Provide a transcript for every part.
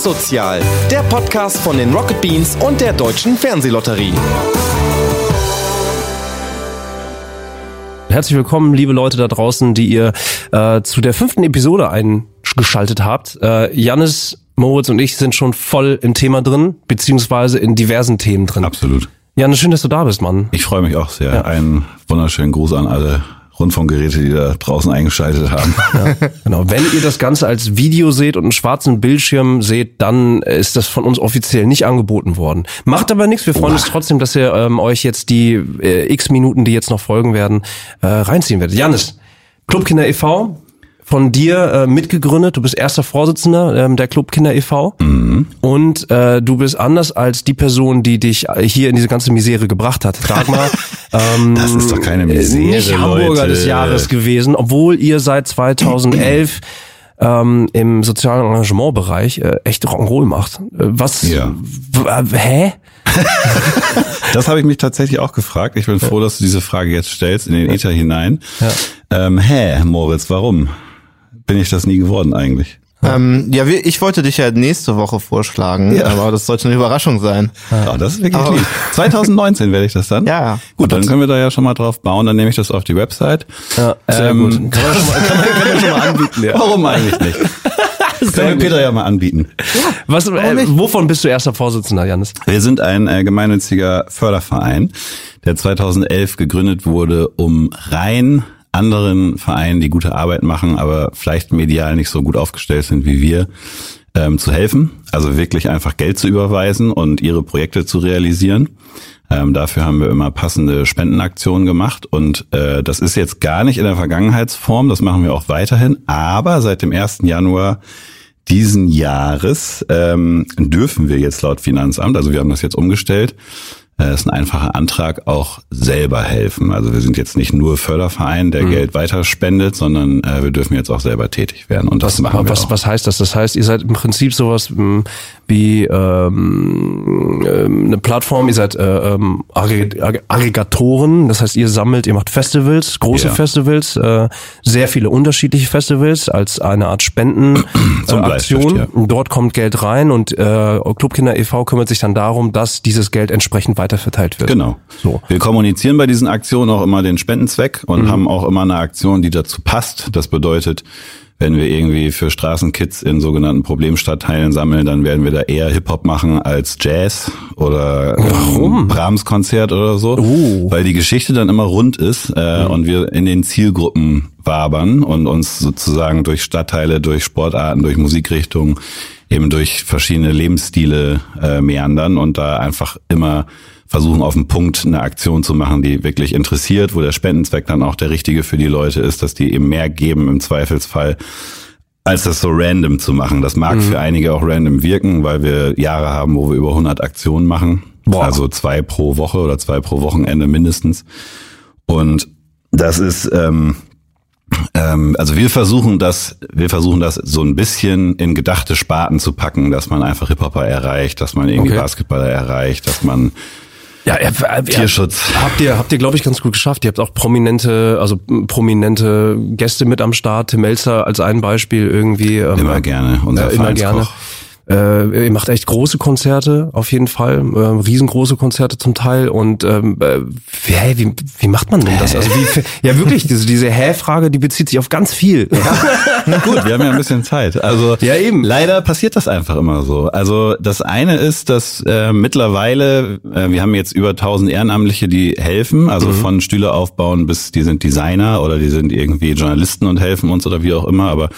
Asozial, der Podcast von den Rocket Beans und der Deutschen Fernsehlotterie. Herzlich willkommen, liebe Leute da draußen, die ihr äh, zu der fünften Episode eingeschaltet habt. Äh, Jannis, Moritz und ich sind schon voll im Thema drin, beziehungsweise in diversen Themen drin. Absolut. Jannis, schön, dass du da bist, Mann. Ich freue mich auch sehr. Ja. Einen wunderschönen Gruß an alle Rundfunkgeräte, die da draußen eingeschaltet haben. Ja, genau. Wenn ihr das Ganze als Video seht und einen schwarzen Bildschirm seht, dann ist das von uns offiziell nicht angeboten worden. Macht aber nichts. Wir freuen uns trotzdem, dass ihr ähm, euch jetzt die äh, x Minuten, die jetzt noch folgen werden, äh, reinziehen werdet. Janis, Clubkinder e.V., von dir äh, mitgegründet. Du bist erster Vorsitzender ähm, der Clubkinder e.V. Mhm. Und äh, du bist anders als die Person, die dich hier in diese ganze Misere gebracht hat. Dagmar, ähm, das ist doch keine Misere, nicht Hamburger Leute. des Jahres gewesen, obwohl ihr seit 2011 ähm, im sozialen Engagementbereich äh, echt Rock'n'Roll macht. Äh, was? Ja. Hä? das habe ich mich tatsächlich auch gefragt. Ich bin froh, dass du diese Frage jetzt stellst in den Ether hinein. Ja. Ähm, hä, Moritz, warum? Bin ich das nie geworden eigentlich. Ähm, ja, ich wollte dich ja nächste Woche vorschlagen, ja. aber das sollte eine Überraschung sein. Ja, das ist wirklich aber, lieb. 2019 werde ich das dann. Ja. Gut, dann können wir da ja schon mal drauf bauen, dann nehme ich das auf die Website. Ja, sehr ähm, gut. Kann man, schon mal, kann, man, kann man schon mal anbieten, ja. Warum eigentlich nicht? Das können wir Peter ja mal anbieten. Ja, Was, äh, wovon bist du erster Vorsitzender, Janis? Wir sind ein äh, gemeinnütziger Förderverein, der 2011 gegründet wurde, um rein anderen Vereinen, die gute Arbeit machen, aber vielleicht medial nicht so gut aufgestellt sind wie wir, ähm, zu helfen. Also wirklich einfach Geld zu überweisen und ihre Projekte zu realisieren. Ähm, dafür haben wir immer passende Spendenaktionen gemacht und äh, das ist jetzt gar nicht in der Vergangenheitsform, das machen wir auch weiterhin, aber seit dem 1. Januar diesen Jahres ähm, dürfen wir jetzt laut Finanzamt, also wir haben das jetzt umgestellt, äh, ist ein einfacher Antrag, auch selber helfen. Also wir sind jetzt nicht nur Förderverein, der mhm. Geld weiter spendet, sondern äh, wir dürfen jetzt auch selber tätig werden. Und das was, machen wir was, auch. was heißt das? Das heißt, ihr seid im Prinzip sowas hm, wie ähm, ähm, eine Plattform, ihr seid äh, ähm, Aggregatoren, das heißt, ihr sammelt, ihr macht Festivals, große ja. Festivals, äh, sehr viele unterschiedliche Festivals als eine Art Spendenaktion. Äh, ja. Dort kommt Geld rein und äh, Clubkinder e.V. kümmert sich dann darum, dass dieses Geld entsprechend weiter verteilt wird. Genau. So. Wir kommunizieren bei diesen Aktionen auch immer den Spendenzweck und mhm. haben auch immer eine Aktion, die dazu passt. Das bedeutet, wenn wir irgendwie für Straßenkids in sogenannten Problemstadtteilen sammeln, dann werden wir da eher Hip-Hop machen als Jazz oder Warum? Brahms-Konzert oder so. Uh. Weil die Geschichte dann immer rund ist äh, mhm. und wir in den Zielgruppen wabern und uns sozusagen durch Stadtteile, durch Sportarten, durch Musikrichtungen eben durch verschiedene Lebensstile äh, meandern und da einfach immer versuchen auf den Punkt eine Aktion zu machen, die wirklich interessiert, wo der Spendenzweck dann auch der richtige für die Leute ist, dass die eben mehr geben im Zweifelsfall, als das so random zu machen. Das mag mhm. für einige auch random wirken, weil wir Jahre haben, wo wir über 100 Aktionen machen. Boah. Also zwei pro Woche oder zwei pro Wochenende mindestens. Und das ist ähm, ähm, also wir versuchen das, wir versuchen das so ein bisschen in gedachte Sparten zu packen, dass man einfach Hip-Hopper erreicht, dass man irgendwie okay. Basketballer erreicht, dass man ja, äh, äh, Tierschutz. Habt ihr, habt ihr, glaube ich, ganz gut geschafft. Ihr habt auch prominente, also prominente Gäste mit am Start. Tim Melzer als ein Beispiel irgendwie. Ähm, immer gerne, unser äh, immer gerne. Äh, ihr macht echt große Konzerte, auf jeden Fall, äh, riesengroße Konzerte zum Teil. Und ähm, äh, wie, wie macht man denn das? Also wie, ja wirklich, diese, diese Hä-Frage, die bezieht sich auf ganz viel. Ja. Gut, wir haben ja ein bisschen Zeit. Also ja eben. Leider passiert das einfach immer so. Also das eine ist, dass äh, mittlerweile äh, wir haben jetzt über 1000 Ehrenamtliche, die helfen, also mhm. von Stühle aufbauen bis die sind Designer oder die sind irgendwie Journalisten und helfen uns oder wie auch immer. Aber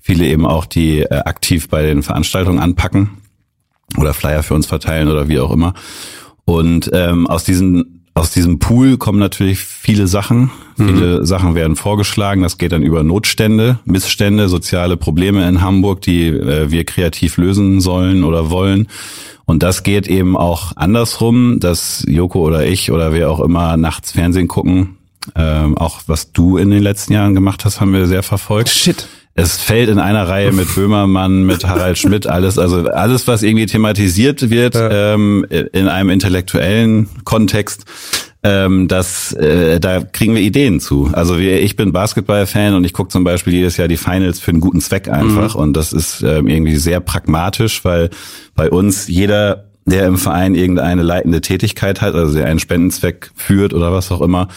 viele eben auch, die äh, aktiv bei den Veranstaltungen anpacken oder Flyer für uns verteilen oder wie auch immer. Und ähm, aus diesen aus diesem Pool kommen natürlich viele Sachen. Mhm. Viele Sachen werden vorgeschlagen. Das geht dann über Notstände, Missstände, soziale Probleme in Hamburg, die äh, wir kreativ lösen sollen oder wollen. Und das geht eben auch andersrum, dass Joko oder ich oder wer auch immer nachts Fernsehen gucken. Ähm, auch was du in den letzten Jahren gemacht hast, haben wir sehr verfolgt. Shit es fällt in einer Reihe mit Böhmermann, mit Harald Schmidt, alles, also alles, was irgendwie thematisiert wird ja. ähm, in einem intellektuellen Kontext, ähm, das, äh, da kriegen wir Ideen zu. Also wir, ich bin Basketball-Fan und ich gucke zum Beispiel jedes Jahr die Finals für einen guten Zweck einfach. Mhm. Und das ist ähm, irgendwie sehr pragmatisch, weil bei uns jeder der im Verein irgendeine leitende Tätigkeit hat, also der einen Spendenzweck führt oder was auch immer,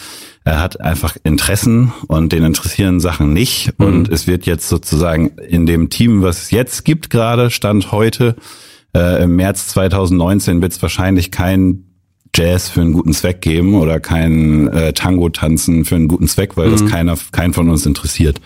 er hat einfach Interessen und den interessieren Sachen nicht. Mhm. Und es wird jetzt sozusagen in dem Team, was es jetzt gibt, gerade Stand heute, äh, im März 2019 wird es wahrscheinlich kein Jazz für einen guten Zweck geben oder kein äh, Tango tanzen für einen guten Zweck, weil mhm. das keiner, kein von uns interessiert.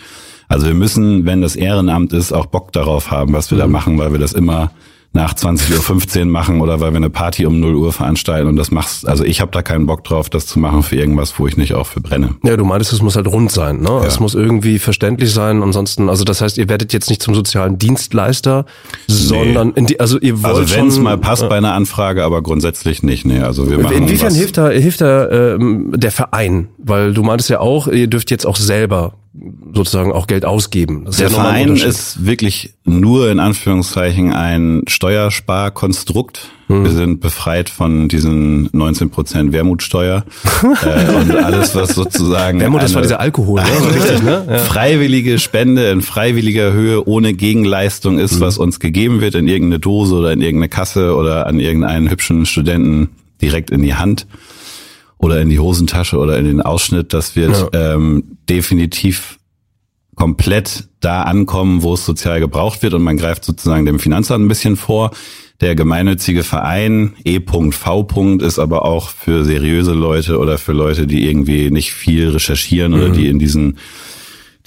Also wir müssen, wenn das Ehrenamt ist, auch Bock darauf haben, was wir mhm. da machen, weil wir das immer nach 20.15 Uhr machen oder weil wir eine Party um 0 Uhr veranstalten und das machst, also ich habe da keinen Bock drauf, das zu machen für irgendwas, wo ich nicht auch für brenne. Ja, du meintest, es muss halt rund sein, ne? Ja. Es muss irgendwie verständlich sein, ansonsten, also das heißt, ihr werdet jetzt nicht zum sozialen Dienstleister, sondern in die, also ihr wollt Also wenn es mal passt äh, bei einer Anfrage, aber grundsätzlich nicht, nee, also wir machen Inwiefern hilft da, hilft da ähm, der Verein? Weil du meintest ja auch, ihr dürft jetzt auch selber sozusagen auch Geld ausgeben. Das Der ist Verein ist wirklich nur in Anführungszeichen ein Steuersparkonstrukt. Hm. Wir sind befreit von diesen 19 Prozent Wermutsteuer äh, und alles, was sozusagen Wermut, das war dieser Alkohol, ne? richtig, ne? Ja. freiwillige Spende in freiwilliger Höhe ohne Gegenleistung ist, hm. was uns gegeben wird in irgendeine Dose oder in irgendeine Kasse oder an irgendeinen hübschen Studenten direkt in die Hand oder in die Hosentasche oder in den Ausschnitt. Das wird ja. ähm, definitiv komplett da ankommen, wo es sozial gebraucht wird und man greift sozusagen dem Finanzamt ein bisschen vor. Der gemeinnützige Verein E.V. ist aber auch für seriöse Leute oder für Leute, die irgendwie nicht viel recherchieren mhm. oder die in diesen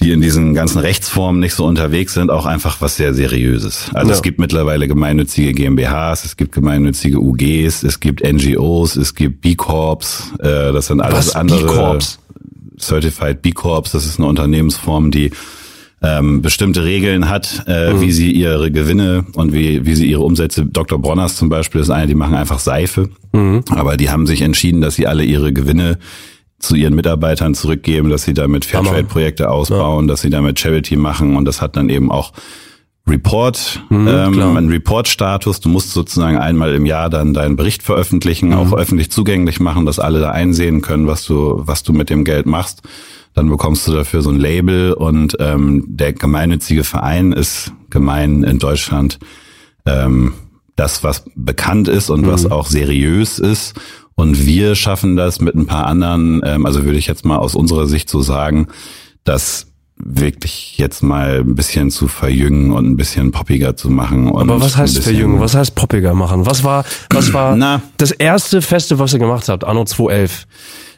die in diesen ganzen Rechtsformen nicht so unterwegs sind, auch einfach was sehr Seriöses. Also ja. es gibt mittlerweile gemeinnützige GmbHs, es gibt gemeinnützige UGs, es gibt NGOs, es gibt B-Corps, äh, das sind alles was, andere. B-Corps? Certified B-Corps, das ist eine Unternehmensform, die ähm, bestimmte Regeln hat, äh, mhm. wie sie ihre Gewinne und wie, wie sie ihre Umsätze, Dr. Bronners zum Beispiel ist eine, die machen einfach Seife, mhm. aber die haben sich entschieden, dass sie alle ihre Gewinne zu ihren Mitarbeitern zurückgeben, dass sie damit Fairtrade-Projekte ausbauen, ja. dass sie damit Charity machen und das hat dann eben auch Report, mhm, ähm, einen Report-Status. Du musst sozusagen einmal im Jahr dann deinen Bericht veröffentlichen, mhm. auch öffentlich zugänglich machen, dass alle da einsehen können, was du, was du mit dem Geld machst. Dann bekommst du dafür so ein Label und ähm, der gemeinnützige Verein ist gemein in Deutschland ähm, das, was bekannt ist und mhm. was auch seriös ist und wir schaffen das mit ein paar anderen, ähm, also würde ich jetzt mal aus unserer Sicht so sagen, dass wirklich jetzt mal ein bisschen zu verjüngen und ein bisschen poppiger zu machen. Aber was heißt verjüngen? Was heißt poppiger machen? Was war, was war Na, das erste Feste, was ihr gemacht habt, anno 2011?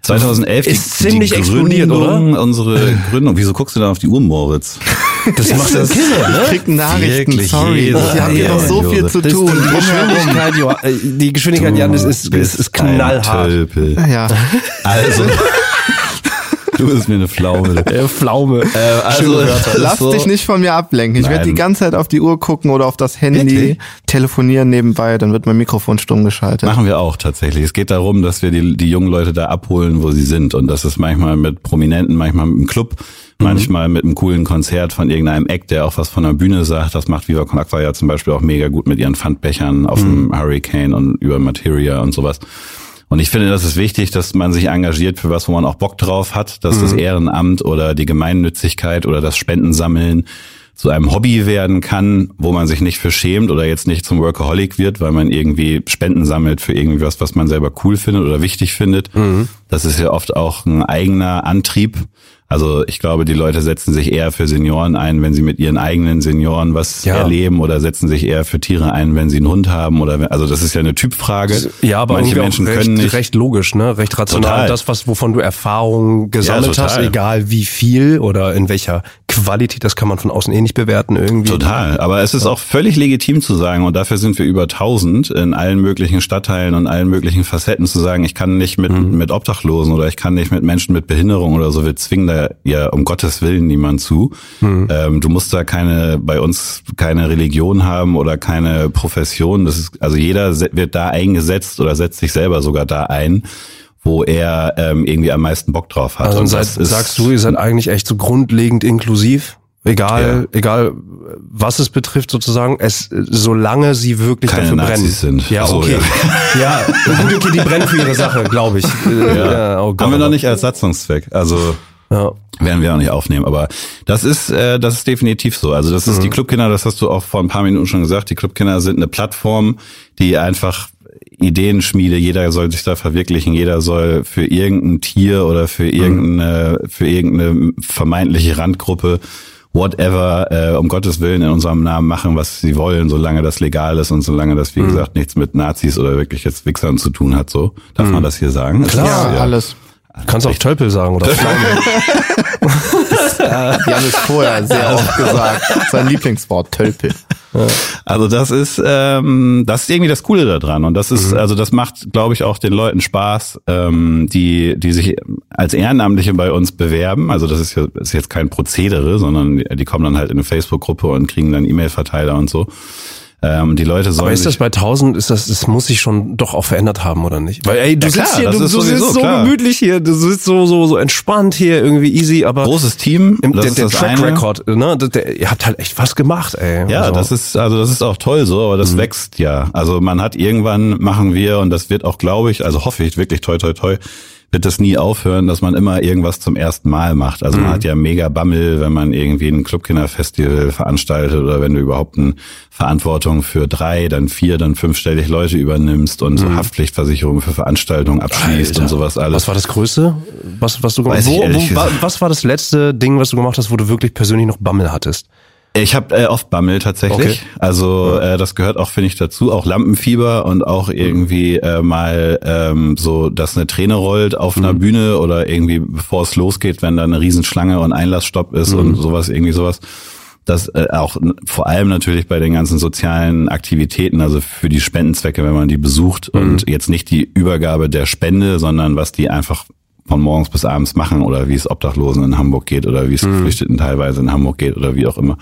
2011 ist die, ziemlich die explodiert, oder? Unsere Gründung. Wieso guckst du da auf die Uhr, Moritz? Das macht das Killer, ne? Ich krieg Nachrichten, Wirklich, sorry. Jesus, haben hier noch so viel zu tun. Die Geschwindigkeit, äh, die Geschwindigkeit Janis, ist, ist, ist knallhart. Ja. Also. Du bist mir eine Pflaume. Äh, Pflaume. Äh, also, lass so. dich nicht von mir ablenken. Ich werde die ganze Zeit auf die Uhr gucken oder auf das Handy, Wirklich? telefonieren nebenbei, dann wird mein Mikrofon stumm geschaltet. Machen wir auch tatsächlich. Es geht darum, dass wir die, die jungen Leute da abholen, wo sie sind. Und das ist manchmal mit Prominenten, manchmal mit einem Club, mhm. manchmal mit einem coolen Konzert von irgendeinem Eck, der auch was von der Bühne sagt. Das macht Viva Con Aqua ja zum Beispiel auch mega gut mit ihren Pfandbechern auf mhm. dem Hurricane und über Materia und sowas. Und ich finde, das ist wichtig, dass man sich engagiert für was, wo man auch Bock drauf hat, dass mhm. das Ehrenamt oder die Gemeinnützigkeit oder das Spendensammeln zu einem Hobby werden kann, wo man sich nicht für schämt oder jetzt nicht zum Workaholic wird, weil man irgendwie Spenden sammelt für irgendwas, was man selber cool findet oder wichtig findet. Mhm. Das ist ja oft auch ein eigener Antrieb. Also ich glaube, die Leute setzen sich eher für Senioren ein, wenn sie mit ihren eigenen Senioren was ja. erleben oder setzen sich eher für Tiere ein, wenn sie einen Hund haben oder wenn, also das ist ja eine Typfrage. Ja, aber manche Menschen recht, können nicht recht logisch, ne, recht rational. Total. Das, was wovon du Erfahrung gesammelt ja, hast, egal wie viel oder in welcher Qualität, das kann man von außen eh nicht bewerten irgendwie. Total, aber es ist auch völlig legitim zu sagen und dafür sind wir über 1000 in allen möglichen Stadtteilen und allen möglichen Facetten zu sagen, ich kann nicht mit mhm. mit Obdachlosen oder ich kann nicht mit Menschen mit Behinderung oder so, wir zwingen da ja um Gottes Willen niemand zu. Mhm. Ähm, du musst da keine, bei uns keine Religion haben oder keine Profession. Das ist, also jeder wird da eingesetzt oder setzt sich selber sogar da ein wo er ähm, irgendwie am meisten Bock drauf hat. Also seid, sagst du, ihr seid eigentlich echt so grundlegend inklusiv? Egal, ja. egal was es betrifft sozusagen, es solange sie wirklich Keine dafür brennen. Nazis sind. Ja, So, okay. Ja, gut, okay, die brennen für ihre Sache, glaube ich. Äh, Ja. oh Gott, Haben wir noch nicht als Satzungszweck. Also Ja. werden wir auch nicht aufnehmen. Aber das ist, äh, das ist definitiv so. Also das ist Mhm. die Clubkinder, das hast du auch vor ein paar Minuten schon gesagt. Die Clubkinder sind eine Plattform, die einfach Ideenschmiede, jeder soll sich da verwirklichen, jeder soll für irgendein Tier oder für Mhm. irgendeine, für irgendeine vermeintliche Randgruppe whatever, äh, um Gottes Willen in unserem Namen machen, was sie wollen, solange das legal ist und solange das, wie Mhm. gesagt, nichts mit Nazis oder wirklich jetzt Wichsern zu tun hat, so. Darf man das hier sagen? Klar. Ja, Ja. alles. Kannst auch Tölpel sagen oder Pflaume. Die haben es vorher sehr oft gesagt. Sein Lieblingswort, Tölpel. Also das ist ähm, das ist irgendwie das Coole daran und das ist also das macht glaube ich auch den Leuten Spaß, ähm, die die sich als Ehrenamtliche bei uns bewerben. Also das ist ja ist jetzt kein Prozedere, sondern die kommen dann halt in eine Facebook-Gruppe und kriegen dann E-Mail-Verteiler und so. Ähm, die Leute sollen Aber ist das bei 1000, ist das, das muss sich schon doch auch verändert haben, oder nicht? Weil, ey, du Ja, sitzt klar, hier, du, du sowieso sitzt so klar. gemütlich hier, du sitzt so, so, so entspannt hier, irgendwie easy, aber großes Team. im, das der, ist der Track eine. Record, ne, der, der, ihr habt halt echt was gemacht, ey. Ja, Also, das ist also das ist auch toll so, aber das wächst ja. Also man hat irgendwann machen wir und das wird auch, glaube ich, also hoffe ich wirklich toi toi toi, wird das nie aufhören, dass man immer irgendwas zum ersten Mal macht. Also man hat ja mega Bammel, wenn man irgendwie ein Clubkinderfestival veranstaltet oder wenn du überhaupt eine Verantwortung für drei, dann vier, dann fünfstellig Leute übernimmst und so Haftpflichtversicherung für Veranstaltungen abschließt Alter. und sowas alles. Was war das Größte? Was, was du gemacht gesagt. Was war das letzte Ding, was du gemacht hast, wo du wirklich persönlich noch Bammel hattest? Ich habe äh, oft Bammel tatsächlich. Okay. Also äh, das gehört auch, finde ich, dazu. Auch Lampenfieber und auch irgendwie äh, mal ähm, so, dass eine Träne rollt auf einer Bühne oder irgendwie bevor es losgeht, wenn da eine Riesenschlange und Einlassstopp ist und sowas, irgendwie sowas. Das äh, auch vor allem natürlich bei den ganzen sozialen Aktivitäten, also für die Spendenzwecke, wenn man die besucht und jetzt nicht die Übergabe der Spende, sondern was die einfach von morgens bis abends machen oder wie es Obdachlosen in Hamburg geht oder wie es Geflüchteten teilweise in Hamburg geht oder wie auch immer.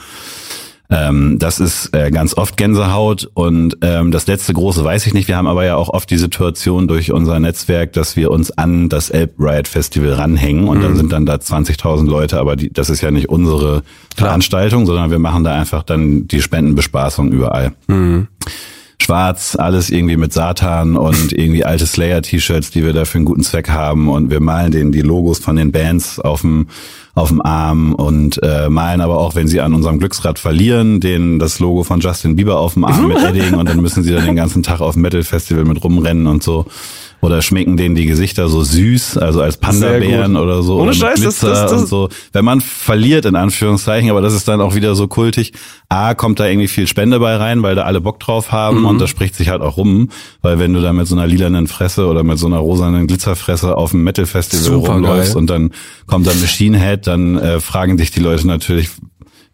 Ähm, das ist äh, ganz oft Gänsehaut und ähm, das letzte große weiß ich nicht. Wir haben aber ja auch oft die Situation durch unser Netzwerk, dass wir uns an das Elb Riot Festival ranhängen und dann sind dann da 20.000 Leute, aber die, das ist ja nicht unsere Veranstaltung, sondern wir machen da einfach dann die Spendenbespaßung überall. Schwarz, alles irgendwie mit Satan und irgendwie alte Slayer-T-Shirts, die wir da für einen guten Zweck haben. Und wir malen denen die Logos von den Bands auf dem auf dem Arm und äh, malen aber auch, wenn sie an unserem Glücksrad verlieren, den das Logo von Justin Bieber auf dem Arm mit Edding und dann müssen sie dann den ganzen Tag auf dem Metal Festival mit rumrennen und so oder schminken denen die Gesichter so süß, also als Panda-Bären oder so Ohne oder Scheiß, das- Glitzer das- das- und so. Wenn man verliert in Anführungszeichen, aber das ist dann auch wieder so kultig. A kommt da irgendwie viel Spende bei rein, weil da alle Bock drauf haben Mhm. und das spricht sich halt auch rum, weil wenn du da mit so einer lilanen Fresse oder mit so einer rosanen Glitzerfresse auf dem Metal Festival Super rumläufst geil. und dann kommt da Machine Head, dann äh, fragen dich die Leute natürlich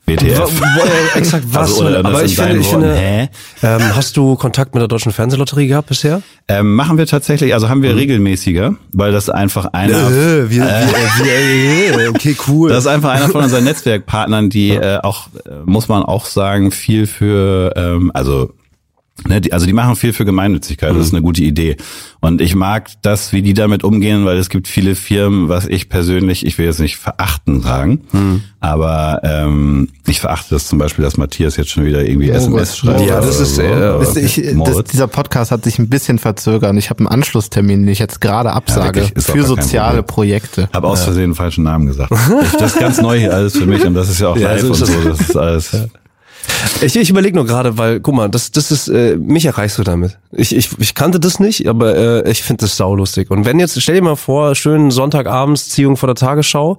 WTF. Äh, exakt was. Also, oder aber ich finde, ich finde hä? ähm, hast du Kontakt mit der deutschen Fernsehlotterie gehabt bisher? Ähm, machen wir tatsächlich, also haben wir regelmäßiger, weil das einfach einer wir, wir, okay, cool. Das ist einfach einer von unseren Netzwerkpartnern, die äh, auch, äh, muss man auch sagen, viel für, ähm, also Ne, die, also die machen viel für Gemeinnützigkeit, das ist eine gute Idee. Und ich mag das, wie die damit umgehen, weil es gibt viele Firmen, was ich persönlich, ich will jetzt nicht verachten sagen, aber ähm, ich verachte das zum Beispiel, dass Matthias jetzt schon wieder irgendwie SMS Gott. schreibt. Ja, das oder ist, so, äh, Wisst ich, das, Moritz. dieser Podcast hat sich ein bisschen verzögert. Ich habe einen Anschlusstermin, den ich jetzt gerade absage ist für soziale. Projekte. habe aus Versehen den falschen Namen gesagt. Ich, das ist ganz neu hier alles für mich und das ist ja auch Ja, live so und so. das. Das ist alles. Ich, ich überlege nur gerade, weil, guck mal, das, das ist, äh, mich erreichst du damit. Ich, ich, ich kannte das nicht, aber äh, ich finde das saulustig. Und wenn jetzt, stell dir mal vor, schönen Sonntagabends Ziehung vor der Tagesschau,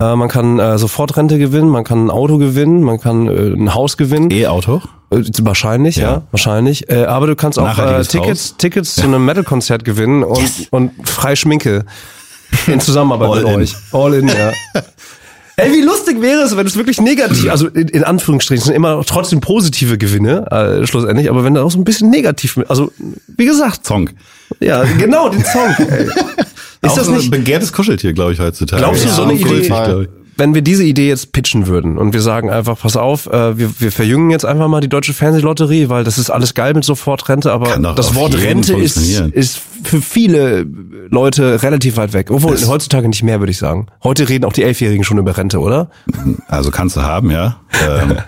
äh, man kann äh, Sofortrente gewinnen, man kann ein Auto gewinnen, man kann äh, ein Haus gewinnen. E-Auto? Äh, Wahrscheinlich, ja, Ja. wahrscheinlich. Äh, aber du kannst auch äh, Tickets, Haus. Tickets zu einem Metal-Konzert gewinnen und, und frei Schminke in Zusammenarbeit All mit in. euch. All in, ja. Ey, wie lustig wäre es, wenn es wirklich negativ, also in, in Anführungsstrichen, sind immer trotzdem positive Gewinne, äh, schlussendlich, aber wenn da auch so ein bisschen negativ, also wie gesagt, Song. ja, genau, den Song. Ey. Ist auch das so ein nicht, begehrtes Kuscheltier, glaube ich, heutzutage. Glaubst du, so eine Idee-. Wenn wir diese Idee jetzt pitchen würden und wir sagen einfach, pass auf, äh, wir, wir verjüngen jetzt einfach mal die deutsche Fernsehlotterie, weil das ist alles geil mit Sofortrente, aber das Wort Rente ist, ist für viele Leute relativ weit weg. Obwohl, es heutzutage nicht mehr, würde ich sagen. Heute reden auch die Elfjährigen schon über Rente, oder? Also kannst du haben, ja. Ähm,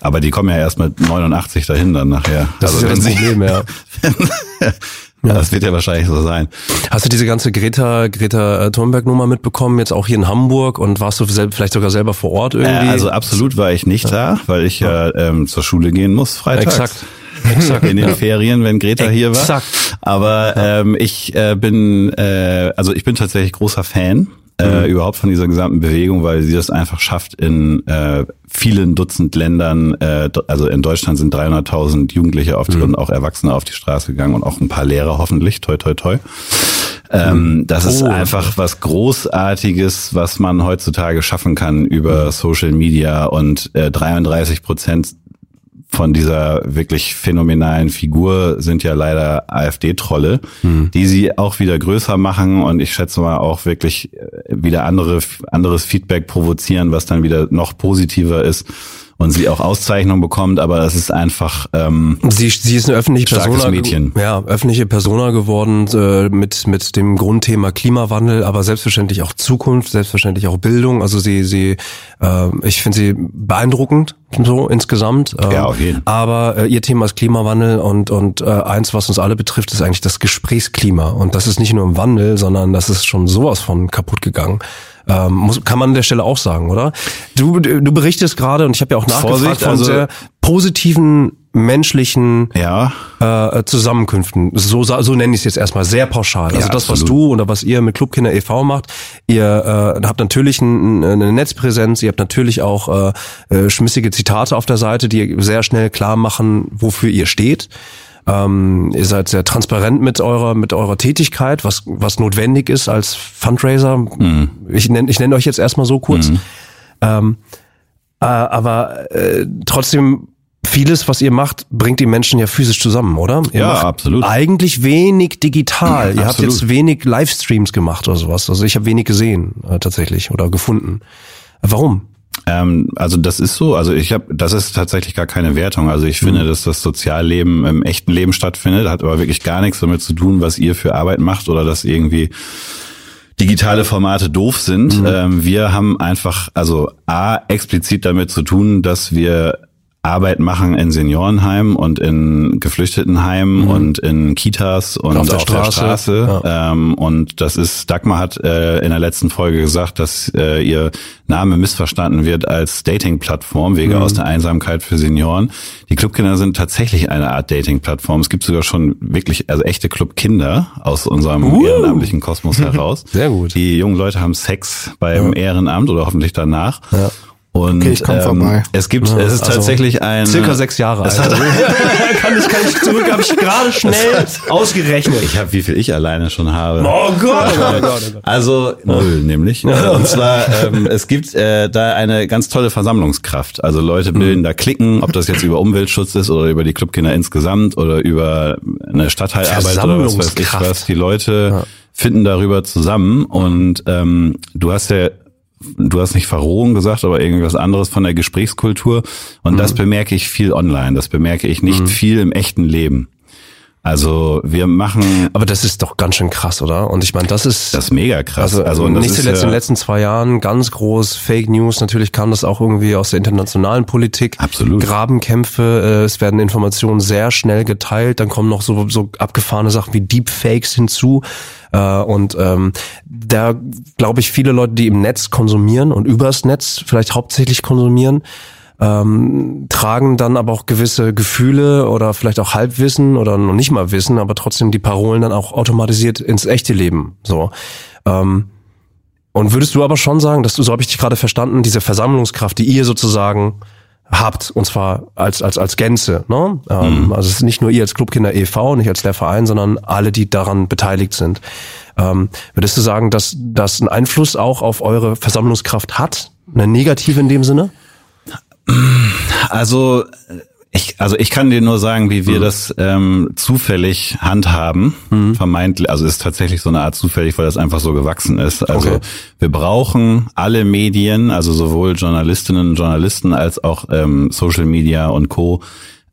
aber die kommen ja erst mit 89 dahin dann nachher. Das also ist ja das Problem, ja. Ja. Das wird ja wahrscheinlich so sein. Hast du diese ganze Greta Greta Thunberg Nummer mitbekommen jetzt auch hier in Hamburg und warst du vielleicht sogar selber vor Ort irgendwie? Äh, also absolut war ich nicht da, weil ich ja ähm, zur Schule gehen muss freitags. Exakt. Exakt. In den Ferien, wenn Greta hier war. Exakt. Aber ähm, ich äh, bin äh, also ich bin tatsächlich großer Fan äh, mhm. überhaupt von dieser gesamten Bewegung, weil sie das einfach schafft in äh, vielen Dutzend Ländern, äh, also in Deutschland sind 300.000 Jugendliche auf die, mhm. und auch Erwachsene auf die Straße gegangen und auch ein paar Lehrer hoffentlich, toi toi toi. Ähm, mhm. das ist oh. einfach was Großartiges, was man heutzutage schaffen kann über mhm. Social Media und äh, 33 Prozent von dieser wirklich phänomenalen Figur sind ja leider AfD-Trolle, mhm. die sie auch wieder größer machen und ich schätze mal auch wirklich äh, wieder andere, anderes Feedback provozieren, was dann wieder noch positiver ist und sie auch Auszeichnung bekommt, aber das ist einfach ähm, sie, sie ist eine öffentliche Persona, Mädchen. ja öffentliche Persona geworden äh, mit mit dem Grundthema Klimawandel, aber selbstverständlich auch Zukunft, selbstverständlich auch Bildung. Also sie sie äh, ich finde sie beeindruckend so insgesamt. Ähm, ja, auf jeden. Aber äh, ihr Thema ist Klimawandel und und äh, eins, was uns alle betrifft, ist eigentlich das Gesprächsklima und das ist nicht nur im Wandel, sondern das ist schon sowas von kaputt gegangen. Ähm, muss, kann man an der Stelle auch sagen, oder? Du, du berichtest gerade, und ich habe ja auch nachgefragt, Vorsicht, von also, sehr positiven menschlichen ja. äh, Zusammenkünften. So, so nenne ich es jetzt erstmal, sehr pauschal. Also ja, das, was du oder was ihr mit Clubkinder e.V. macht, ihr äh, habt natürlich ein, eine Netzpräsenz, ihr habt natürlich auch äh, äh, schmissige Zitate auf der Seite, die sehr schnell klar machen, wofür ihr steht. Ähm, ihr seid sehr transparent mit eurer mit eurer Tätigkeit, was was notwendig ist als Fundraiser. Mhm. Ich nenne ich nenne euch jetzt erstmal so kurz. Mhm. Ähm, äh, aber äh, trotzdem vieles, was ihr macht, bringt die Menschen ja physisch zusammen, oder? Ihr ja, absolut. Eigentlich wenig digital. ihr habt jetzt wenig Livestreams gemacht oder sowas. Also ich habe wenig gesehen äh, tatsächlich oder gefunden. Warum? Ähm, also das ist so, also ich habe, das ist tatsächlich gar keine Wertung. Also ich finde, mhm. dass das Sozialleben im echten Leben stattfindet, hat aber wirklich gar nichts damit zu tun, was ihr für Arbeit macht oder dass irgendwie digitale Formate doof sind. Mhm. Ähm, wir haben einfach, also A, explizit damit zu tun, dass wir Arbeit machen in Seniorenheimen und in Geflüchtetenheimen mhm. und in Kitas und, auf, der, auf Straße. der Straße. Ja. Ähm, und das ist, Dagmar hat äh, in der letzten Folge gesagt, dass äh, ihr Name missverstanden wird als Dating-Plattform, Wege mhm. aus der Einsamkeit für Senioren. Die Clubkinder sind tatsächlich eine Art Dating-Plattform. Es gibt sogar schon wirklich, also echte Clubkinder aus unserem uh. ehrenamtlichen Kosmos heraus. Sehr gut. Die jungen Leute haben Sex beim ja. Ehrenamt oder hoffentlich danach. Ja. Und okay, ich komm ähm, vorbei. es gibt, ja, es ist also tatsächlich ein circa sechs Jahre alt. Also, kann ich, kann ich zurück, habe ich gerade schnell ausgerechnet. Ich habe, wie viel ich alleine schon habe. Oh Gott! Oh Gott, oh Also null, nämlich. Und zwar, ähm, es gibt äh, da eine ganz tolle Versammlungskraft. Also Leute bilden da Klicken, ob das jetzt über Umweltschutz ist oder über die Clubkinder insgesamt oder über eine Stadtteilarbeit oder was weiß ich was. Die Leute ja. finden darüber zusammen und ähm, du hast ja du hast nicht Verrohung gesagt, aber irgendwas anderes von der Gesprächskultur. Und mhm. das bemerke ich viel online. Das bemerke ich nicht mhm. viel im echten Leben. Also wir machen. Aber das ist doch ganz schön krass, oder? Und ich meine, das ist. Das ist mega krass. Also, also nicht zuletzt in den letzten zwei Jahren ganz groß Fake News. Natürlich kam das auch irgendwie aus der internationalen Politik. Absolut. Grabenkämpfe. Äh, es werden Informationen sehr schnell geteilt. Dann kommen noch so, so abgefahrene Sachen wie Deepfakes hinzu. Äh, und ähm, da glaube ich, viele Leute, die im Netz konsumieren und übers Netz vielleicht hauptsächlich konsumieren, ähm, tragen dann aber auch gewisse Gefühle oder vielleicht auch Halbwissen oder noch nicht mal Wissen, aber trotzdem die Parolen dann auch automatisiert ins echte Leben. So. Ähm, und würdest du aber schon sagen, dass du, so habe ich dich gerade verstanden, diese Versammlungskraft, die ihr sozusagen habt, und zwar als, als, als Gänze, ne? Ähm, mhm. Also es ist nicht nur ihr als Clubkinder e.V., nicht als der Verein, sondern alle, die daran beteiligt sind. Ähm, würdest du sagen, dass das einen Einfluss auch auf eure Versammlungskraft hat? Eine negative in dem Sinne? Also Ich, also ich kann dir nur sagen, wie wir mhm. das ähm, zufällig handhaben. Mhm. Vermeintlich, also ist tatsächlich so eine Art zufällig, weil das einfach so gewachsen ist. Also okay. wir brauchen alle Medien, also sowohl Journalistinnen und Journalisten als auch ähm, Social Media und Co.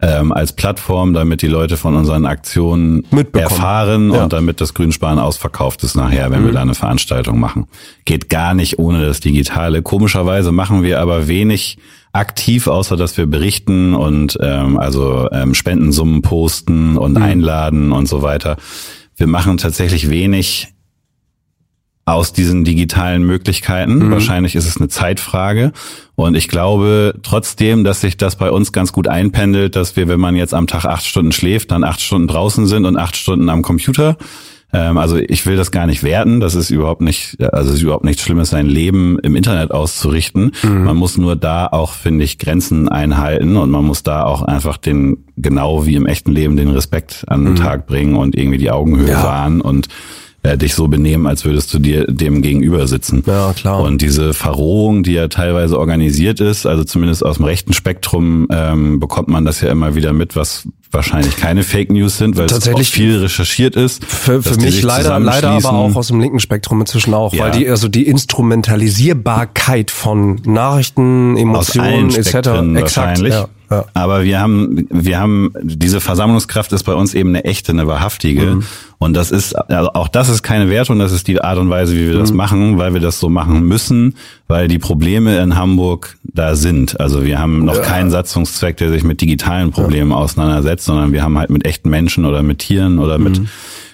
Ähm, als Plattform, damit die Leute von unseren Aktionen erfahren ja. und damit das Grünsparen ausverkauft ist nachher, wenn mhm. wir da eine Veranstaltung machen. Geht gar nicht ohne das Digitale. Komischerweise machen wir aber wenig aktiv, außer dass wir berichten und ähm, also ähm, Spendensummen posten und mhm. einladen und so weiter. Wir machen tatsächlich wenig aus diesen digitalen Möglichkeiten. Mhm. Wahrscheinlich ist es eine Zeitfrage. Und ich glaube trotzdem, dass sich das bei uns ganz gut einpendelt, dass wir, wenn man jetzt am Tag acht Stunden schläft, dann acht Stunden draußen sind und acht Stunden am Computer. Ähm, also ich will das gar nicht werten. Das ist überhaupt nicht, also es ist überhaupt nichts Schlimmes, sein Leben im Internet auszurichten. Mhm. Man muss nur da auch, finde ich, Grenzen einhalten und man muss da auch einfach den, genau wie im echten Leben, den Respekt an den mhm. Tag bringen und irgendwie die Augenhöhe ja. wahren und äh, dich so benehmen, als würdest du dir dem gegenüber sitzen. Ja, klar. Und diese Verrohung, die ja teilweise organisiert ist, also zumindest aus dem rechten Spektrum, ähm, bekommt man das ja immer wieder mit, was wahrscheinlich keine Fake News sind, weil Tatsächlich es viel recherchiert ist. Für, für mich leider, leider aber auch aus dem linken Spektrum inzwischen auch, ja. weil die, also die Instrumentalisierbarkeit von Nachrichten, Emotionen etc. Exakt, ja. Ja. Aber wir haben, wir haben, diese Versammlungskraft ist bei uns eben eine echte, eine wahrhaftige. Mhm. Und das ist, also auch das ist keine Wertung, das ist die Art und Weise, wie wir mhm. das machen, weil wir das so machen müssen, weil die Probleme in Hamburg da sind. Also wir haben noch ja. keinen Satzungszweck, der sich mit digitalen Problemen ja. auseinandersetzt, sondern wir haben halt mit echten Menschen oder mit Tieren oder mit mhm.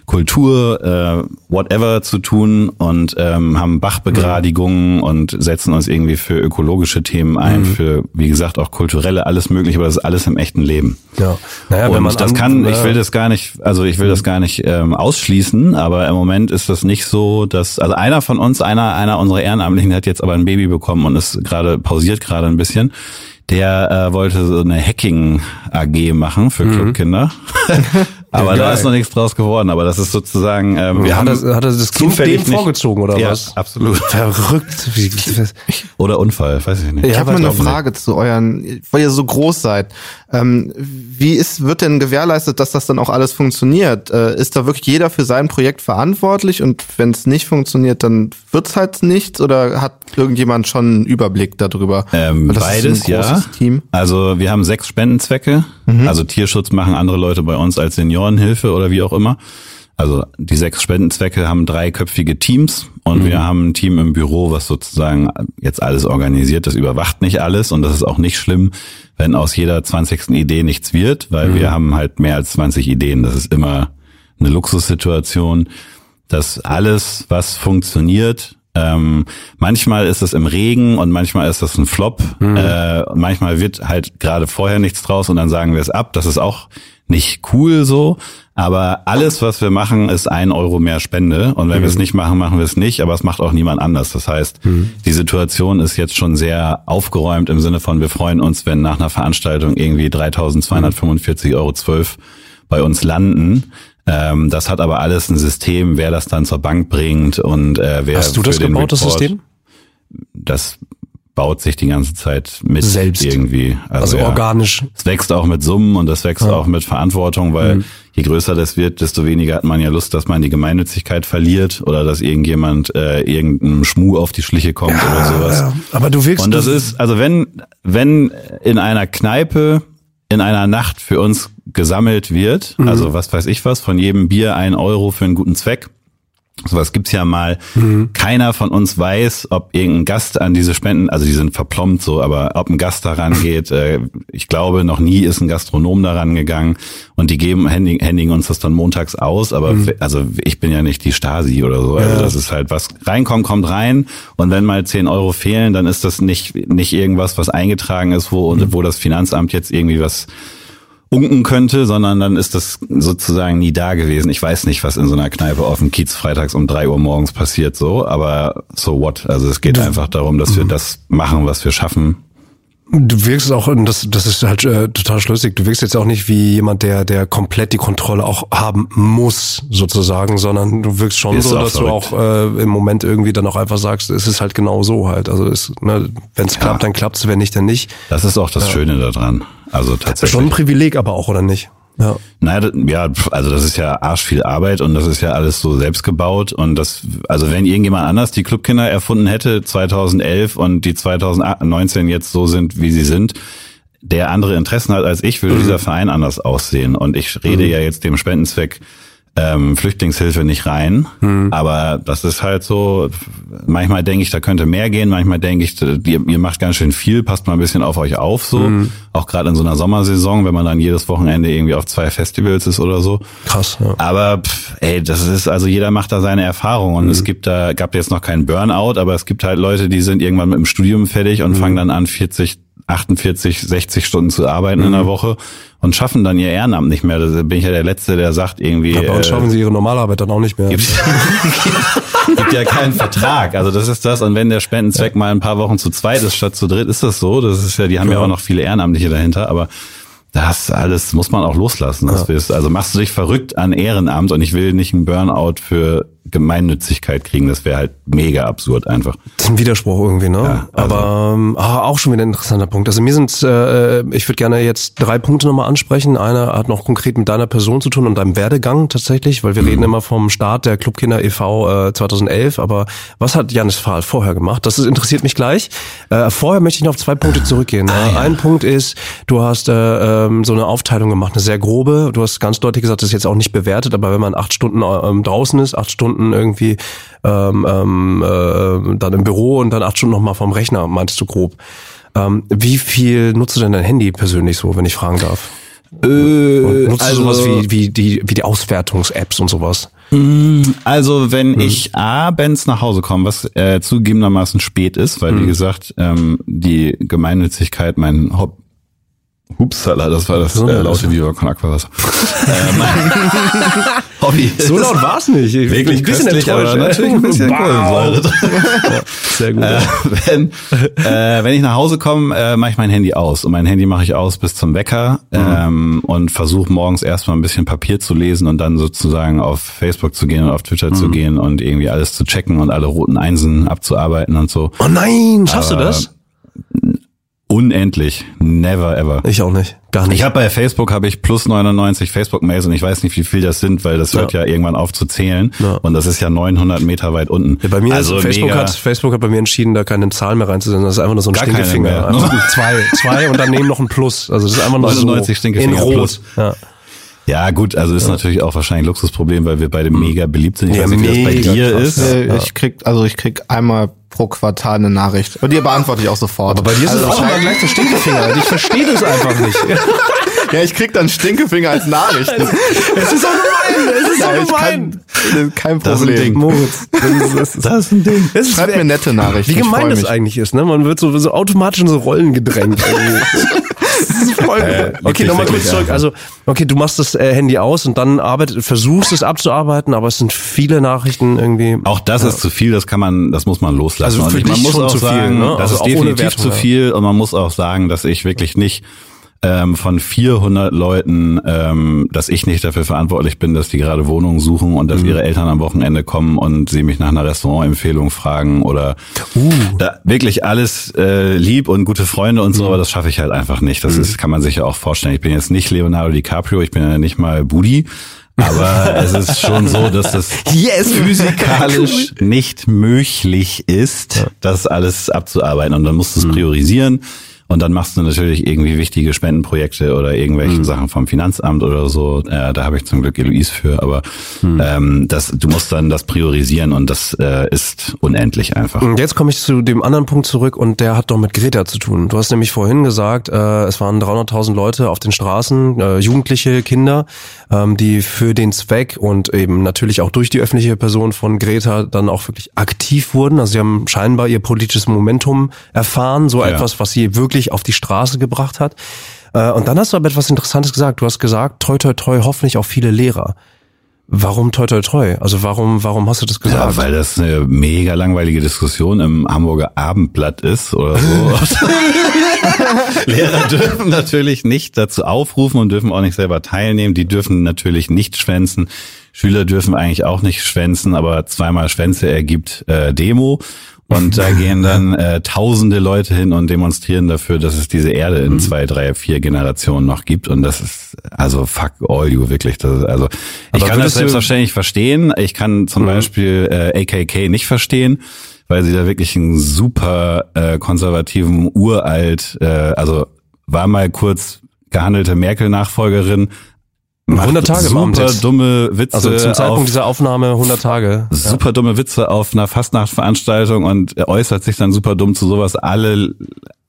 Kultur, äh, whatever zu tun und ähm, haben Bachbegradigungen mhm. und setzen uns irgendwie für ökologische Themen ein, mhm. für wie gesagt auch kulturelle, alles mögliche, aber das ist alles im echten Leben. Ja. Naja, und wenn man das kann, ich will das gar nicht, also ich will das gar nicht ähm, ausschließen, aber im Moment ist das nicht so, dass also einer von uns, einer einer unserer Ehrenamtlichen hat jetzt aber ein Baby bekommen und ist gerade pausiert gerade ein bisschen der äh, wollte so eine Hacking AG machen für mhm. Clubkinder. aber Geil. da ist noch nichts draus geworden. Aber das ist sozusagen, ähm, wir hat haben er, hat er das Kind dem vorgezogen oder ja, was? Absolut. Verrückt. oder Unfall, weiß ich nicht. Ich ja, habe mal eine Frage nicht. zu euren, weil ihr so groß seid. Ähm, wie ist, wird denn gewährleistet, dass das dann auch alles funktioniert? Äh, ist da wirklich jeder für sein Projekt verantwortlich und wenn es nicht funktioniert, dann wird's halt nichts oder hat irgendjemand schon einen Überblick darüber? Ähm, beides, ja. Team. Also wir haben sechs Spendenzwecke. Mhm. Also Tierschutz machen andere Leute bei uns als Seniorenhilfe oder wie auch immer. Also die sechs Spendenzwecke haben dreiköpfige Teams und mhm. wir haben ein Team im Büro, was sozusagen jetzt alles organisiert. Das überwacht nicht alles und das ist auch nicht schlimm, wenn aus jeder zwanzigsten Idee nichts wird, weil mhm. wir haben halt mehr als 20 Ideen. Das ist immer eine Luxussituation, dass alles, was funktioniert, ähm, manchmal ist es im Regen und manchmal ist das ein Flop. Mhm. Äh, manchmal wird halt gerade vorher nichts draus und dann sagen wir es ab. Das ist auch nicht cool so. Aber alles, was wir machen, ist ein Euro mehr Spende. Und wenn mhm. wir es nicht machen, machen wir es nicht. Aber es macht auch niemand anders. Das heißt, mhm. die Situation ist jetzt schon sehr aufgeräumt im Sinne von, wir freuen uns, wenn nach einer Veranstaltung irgendwie 3.245,12 Euro bei uns landen. Ähm, das hat aber alles ein System, wer das dann zur Bank bringt und äh, wer Hast du das gebaut, Report, das System? Das baut sich die ganze Zeit mit selbst irgendwie. Also, also organisch. Ja, es wächst auch mit Summen und es wächst ja. auch mit Verantwortung, weil mhm. je größer das wird, desto weniger hat man ja Lust, dass man die Gemeinnützigkeit verliert oder dass irgendjemand äh, irgendeinem Schmuh auf die Schliche kommt ja, oder sowas. Aber du wirkst. Und das ist, also wenn, wenn in einer Kneipe in einer Nacht für uns gesammelt wird, mhm. also was weiß ich was, von jedem Bier ein Euro für einen guten Zweck, Sowas gibt's ja mal. Mhm. Keiner von uns weiß, ob irgendein Gast an diese Spenden, also die sind verplombt so, aber ob ein Gast daran geht, äh, ich glaube, noch nie ist ein Gastronom daran gegangen und die geben, händigen uns das dann montags aus, aber mhm. also ich bin ja nicht die Stasi oder so. Also ja. das ist halt, was reinkommt, kommt rein und wenn mal 10 Euro fehlen, dann ist das nicht, nicht irgendwas, was eingetragen ist, wo, mhm. wo das Finanzamt jetzt irgendwie was unken könnte, sondern dann ist das sozusagen nie da gewesen. Ich weiß nicht, was in so einer Kneipe auf dem Kiez freitags um drei Uhr morgens passiert, so, aber so what? Also es geht einfach darum, dass wir mhm. das machen, was wir schaffen. Du wirkst auch, und das, das ist halt äh, total schlüssig, du wirkst jetzt auch nicht wie jemand, der, der komplett die Kontrolle auch haben muss, sozusagen, sondern du wirkst schon so, dass verrückt. du auch äh, im Moment irgendwie dann auch einfach sagst, es ist halt genau so halt. Also ne, wenn es ja. klappt, dann klappt's, wenn nicht, dann nicht. Das ist auch das ja. Schöne daran. Also tatsächlich. Schon ein Privileg aber auch, oder nicht? Ja. Naja, ja, also das ist ja arsch viel Arbeit und das ist ja alles so selbst gebaut und das, also wenn irgendjemand anders die Clubkinder erfunden hätte 2011 und die 2019 jetzt so sind, wie sie sind, der andere Interessen hat als ich, würde mhm. dieser Verein anders aussehen. Und ich rede mhm. ja jetzt dem Spendenzweck ähm, Flüchtlingshilfe nicht rein. Mhm. Aber das ist halt so, manchmal denke ich, da könnte mehr gehen, manchmal denke ich, ihr, ihr macht ganz schön viel, passt mal ein bisschen auf euch auf so. Mhm. Auch gerade in so einer Sommersaison, wenn man dann jedes Wochenende irgendwie auf zwei Festivals ist oder so. Krass, ja. Aber pff, ey, das ist, also jeder macht da seine Erfahrung und mhm. es gibt da, gab jetzt noch keinen Burnout, aber es gibt halt Leute, die sind irgendwann mit dem Studium fertig und mhm. fangen dann an, 40 48, 60 Stunden zu arbeiten mhm. in der mhm. Woche und schaffen dann ihr Ehrenamt nicht mehr. Da bin ich ja der Letzte, der sagt irgendwie. Ja, bei uns äh, schaffen sie ihre Normalarbeit dann auch nicht mehr. Gibt, gibt ja keinen Vertrag. Also das ist das. Und wenn der Spendenzweck ja. mal ein paar Wochen zu zweit ist statt zu dritt, ist das so. Das ist ja, die haben ja, ja auch noch viele Ehrenamtliche dahinter, aber das alles muss man auch loslassen. Ja. Also machst du dich verrückt an Ehrenamt und ich will nicht einen Burnout für Gemeinnützigkeit kriegen. Das wäre halt mega absurd einfach. Das ist ein Widerspruch irgendwie, ne? Ja, also Aber ähm, ah, auch schon wieder ein interessanter Punkt. Also mir sind, äh, ich würde gerne jetzt drei Punkte nochmal ansprechen. Einer hat noch konkret mit deiner Person zu tun und deinem Werdegang tatsächlich, weil wir mhm. reden immer vom Start der Clubkinder e.V. Äh, 2011. Aber was hat Janis Fahl vorher gemacht? Das ist, interessiert mich gleich. Äh, vorher möchte ich noch auf zwei Punkte zurückgehen. Ah, ja. Ein Punkt ist, du hast äh, ähm, so eine Aufteilung gemacht, eine sehr grobe. Du hast ganz deutlich gesagt, das ist jetzt auch nicht bewertet, aber wenn man acht Stunden ähm, draußen ist, acht Stunden irgendwie ähm, ähm, äh, dann im Büro und dann acht Stunden nochmal vom Rechner, meinst du grob. Ähm, wie viel nutzt du denn dein Handy persönlich so, wenn ich fragen darf? Äh, und nutzt also, du sowas wie, wie die, wie die Auswertungs-Apps und sowas? Mm, also wenn hm. ich abends nach Hause komme, was äh, zugegebenermaßen spät ist, weil hm. wie gesagt ähm, die Gemeinnützigkeit mein Hobby Hupsala, das war das so, äh, laute Viva con Aquavasser. äh, Hobby. So laut war es nicht. Ich wirklich ein bisschen köstlich, aber natürlich ein bisschen ja, Sehr gut. Äh, wenn, äh, wenn ich nach Hause komme, äh, mache ich mein Handy aus. Und mein Handy mache ich aus bis zum Wecker mhm. ähm, und versuche morgens erstmal ein bisschen Papier zu lesen und dann sozusagen auf Facebook zu gehen und auf Twitter mhm. zu gehen und irgendwie alles zu checken und alle roten Einsen abzuarbeiten und so. Oh nein, schaffst aber, du das? Unendlich. Never ever. Ich auch nicht. Gar nicht. Ich habe bei Facebook habe ich plus 99 Facebook-Mails und ich weiß nicht, wie viel das sind, weil das ja. hört ja irgendwann auf zu zählen. Ja. Und das ist ja 900 Meter weit unten. Ja, bei mir also Facebook hat Facebook hat bei mir entschieden, da keine Zahlen mehr reinzusetzen. Das ist einfach nur so ein Stinkefinger. zwei, zwei und daneben noch ein Plus. Also das ist einfach nur 99 so Stinkefinger in Rot. Plus. Ja. Ja, gut, also ist ja. natürlich auch wahrscheinlich ein Luxusproblem, weil wir beide mega beliebt sind. Ich ja, weiß nicht, wie das bei dir krass, ist. Ja. Ich krieg, also ich krieg einmal pro Quartal eine Nachricht. Und die beantworte ich auch sofort. Aber bei dir also ist es auch immer gleich der Stinkefinger. Ich verstehe das einfach nicht. ja, ich krieg dann Stinkefinger als Nachricht. Es ist so gemein. Es ist so ja, gemein. Kann, kein Problem. Das ist ein Ding. Moritz. Das ist, das ist ein Ding. Schreib mir nette Nachrichten. Wie gemein das eigentlich ist, ne? Man wird so, so automatisch in so Rollen gedrängt. voll. Äh, okay, nochmal kurz zurück. Also, okay, du machst das äh, Handy aus und dann arbeitet, versuchst es abzuarbeiten, aber es sind viele Nachrichten irgendwie. Auch das ja. ist zu viel, das kann man, das muss man loslassen. Also für und man muss auch sagen, viel, ne? das also ist definitiv zu viel und man muss auch sagen, dass ich wirklich nicht ähm, von 400 Leuten, ähm, dass ich nicht dafür verantwortlich bin, dass die gerade Wohnungen suchen und dass mhm. ihre Eltern am Wochenende kommen und sie mich nach einer Restaurantempfehlung fragen oder uh. da wirklich alles äh, lieb und gute Freunde und so, mhm. aber das schaffe ich halt einfach nicht. Das mhm. ist, kann man sich ja auch vorstellen. Ich bin jetzt nicht Leonardo DiCaprio, ich bin ja nicht mal Budi. Aber es ist schon so, dass das yes. physikalisch nicht möglich ist, das alles abzuarbeiten. Und dann musst du es mhm. priorisieren. Und dann machst du natürlich irgendwie wichtige Spendenprojekte oder irgendwelche mhm. Sachen vom Finanzamt oder so. Äh, da habe ich zum Glück Eloise für, aber mhm. ähm, das, du musst dann das priorisieren und das äh, ist unendlich einfach. Und jetzt komme ich zu dem anderen Punkt zurück und der hat doch mit Greta zu tun. Du hast nämlich vorhin gesagt, äh, es waren 300.000 Leute auf den Straßen, äh, Jugendliche, Kinder, ähm, die für den Zweck und eben natürlich auch durch die öffentliche Person von Greta dann auch wirklich aktiv wurden. Also sie haben scheinbar ihr politisches Momentum erfahren, so ja. etwas, was sie wirklich wirklich auf die Straße gebracht hat. Äh, und dann hast du aber etwas Interessantes gesagt. Du hast gesagt, toi, toi, toi, hoffentlich auch viele Lehrer. Warum toi toi toi? Also warum warum hast du das gesagt? Ja, weil das eine mega langweilige Diskussion im Hamburger Abendblatt ist oder so. Lehrer dürfen natürlich nicht dazu aufrufen und dürfen auch nicht selber teilnehmen. Die dürfen natürlich nicht schwänzen. Schüler dürfen eigentlich auch nicht schwänzen, aber zweimal Schwänze ergibt äh, Demo. Und da gehen dann äh, tausende Leute hin und demonstrieren dafür, dass es diese Erde in zwei, drei, vier Generationen noch gibt. Und das ist also fuck all you wirklich. Das ist, also ich Aber kann das selbstverständlich verstehen. Ich kann zum Beispiel äh, AKK nicht verstehen, weil sie da wirklich einen super äh, konservativen Uralt, äh, also war mal kurz gehandelte Merkel-Nachfolgerin. Macht 100 Tage im Amt super dumme Witze Also zum Zeitpunkt auf dieser Aufnahme 100 Tage. super dumme Witze auf einer Fastnachtveranstaltung und er äußert sich dann super dumm zu sowas. Alle,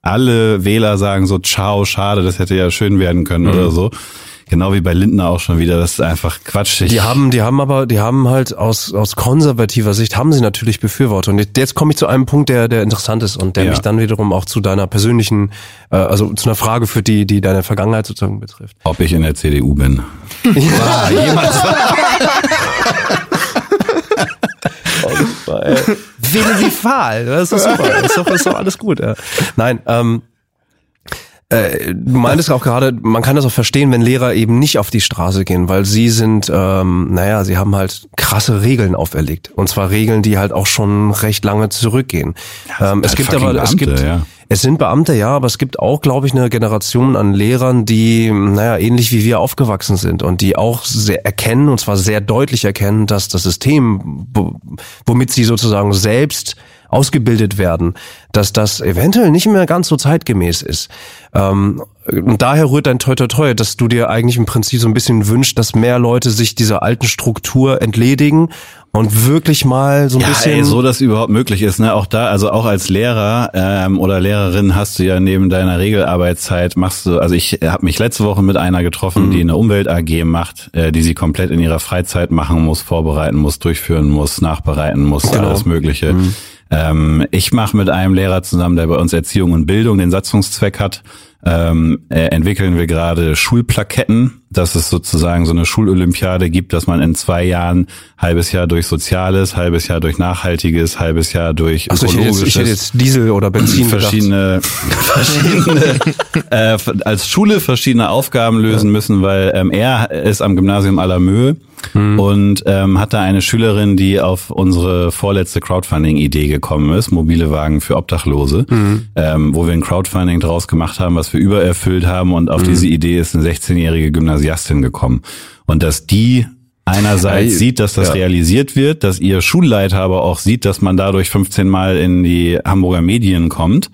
alle Wähler sagen so, ciao, schade, das hätte ja schön werden können Mhm. oder so. Genau wie bei Lindner auch schon wieder, das ist einfach quatschig. Die haben, die haben aber, die haben halt aus, aus konservativer Sicht haben sie natürlich Befürworter. Und jetzt, komme ich zu einem Punkt, der, der interessant ist und der Ja. mich dann wiederum auch zu deiner persönlichen, äh, also zu einer Frage führt, die, die deine Vergangenheit sozusagen betrifft. Ob ich in der CDU bin. Ja, jemals. Wählen Sie Fahl. Das ist doch super. Das ist doch, das ist doch alles gut. Ja. Nein, ähm, äh, du meintest auch gerade, man kann das auch verstehen, wenn Lehrer eben nicht auf die Straße gehen, weil sie sind, ähm, naja, sie haben halt krasse Regeln auferlegt. Und zwar Regeln, die halt auch schon recht lange zurückgehen. ähm, es halt gibt aber, es Beamte, gibt, ja. es sind Beamte, ja, aber es gibt auch, glaube ich, eine Generation an Lehrern, die, naja, ähnlich wie wir aufgewachsen sind und die auch sehr erkennen, und zwar sehr deutlich erkennen, dass das System, wo- womit sie sozusagen selbst ausgebildet werden, dass das eventuell nicht mehr ganz so zeitgemäß ist. Ähm, und daher rührt dein Toi Toi Toi, dass du dir eigentlich im Prinzip so ein bisschen wünschst, dass mehr Leute sich dieser alten Struktur entledigen und wirklich mal so ein Ja, bisschen... ey, so dass überhaupt möglich ist, ne? Auch da, also auch als Lehrer ähm, oder Lehrerin hast du ja neben deiner Regelarbeitszeit machst du, also ich habe mich letzte Woche mit einer getroffen, Mhm. die eine Umwelt AG macht, äh, die sie komplett in ihrer Freizeit machen muss, vorbereiten muss, durchführen muss, nachbereiten muss, Genau. alles Mögliche. Ähm, ich mache mit einem Lehrer zusammen, der bei uns Erziehung und Bildung den Satzungszweck hat, ähm, äh, entwickeln wir gerade Schulplaketten, dass es sozusagen so eine Schulolympiade gibt, dass man in zwei Jahren halbes Jahr durch Soziales, halbes Jahr durch Nachhaltiges, halbes Jahr durch Achso, ich hätte, jetzt, ich hätte Ökologisches jetzt Diesel oder Benzin verschiedene, verschiedene äh, als Schule verschiedene Aufgaben lösen müssen, weil ähm, er ist am Gymnasium Allermöhe Mhm. und ähm, hat da eine Schülerin, die auf unsere vorletzte Crowdfunding-Idee gekommen ist, mobile Wagen für Obdachlose, Mhm. ähm, wo wir ein Crowdfunding draus gemacht haben, was wir übererfüllt haben und Mhm. auf diese Idee ist eine 16-jährige Gymnasiastin gekommen. Und dass die einerseits Ja, sieht, dass das ja. realisiert wird, dass ihr Schulleiter aber auch sieht, dass man dadurch 15 Mal in die Hamburger Medien kommt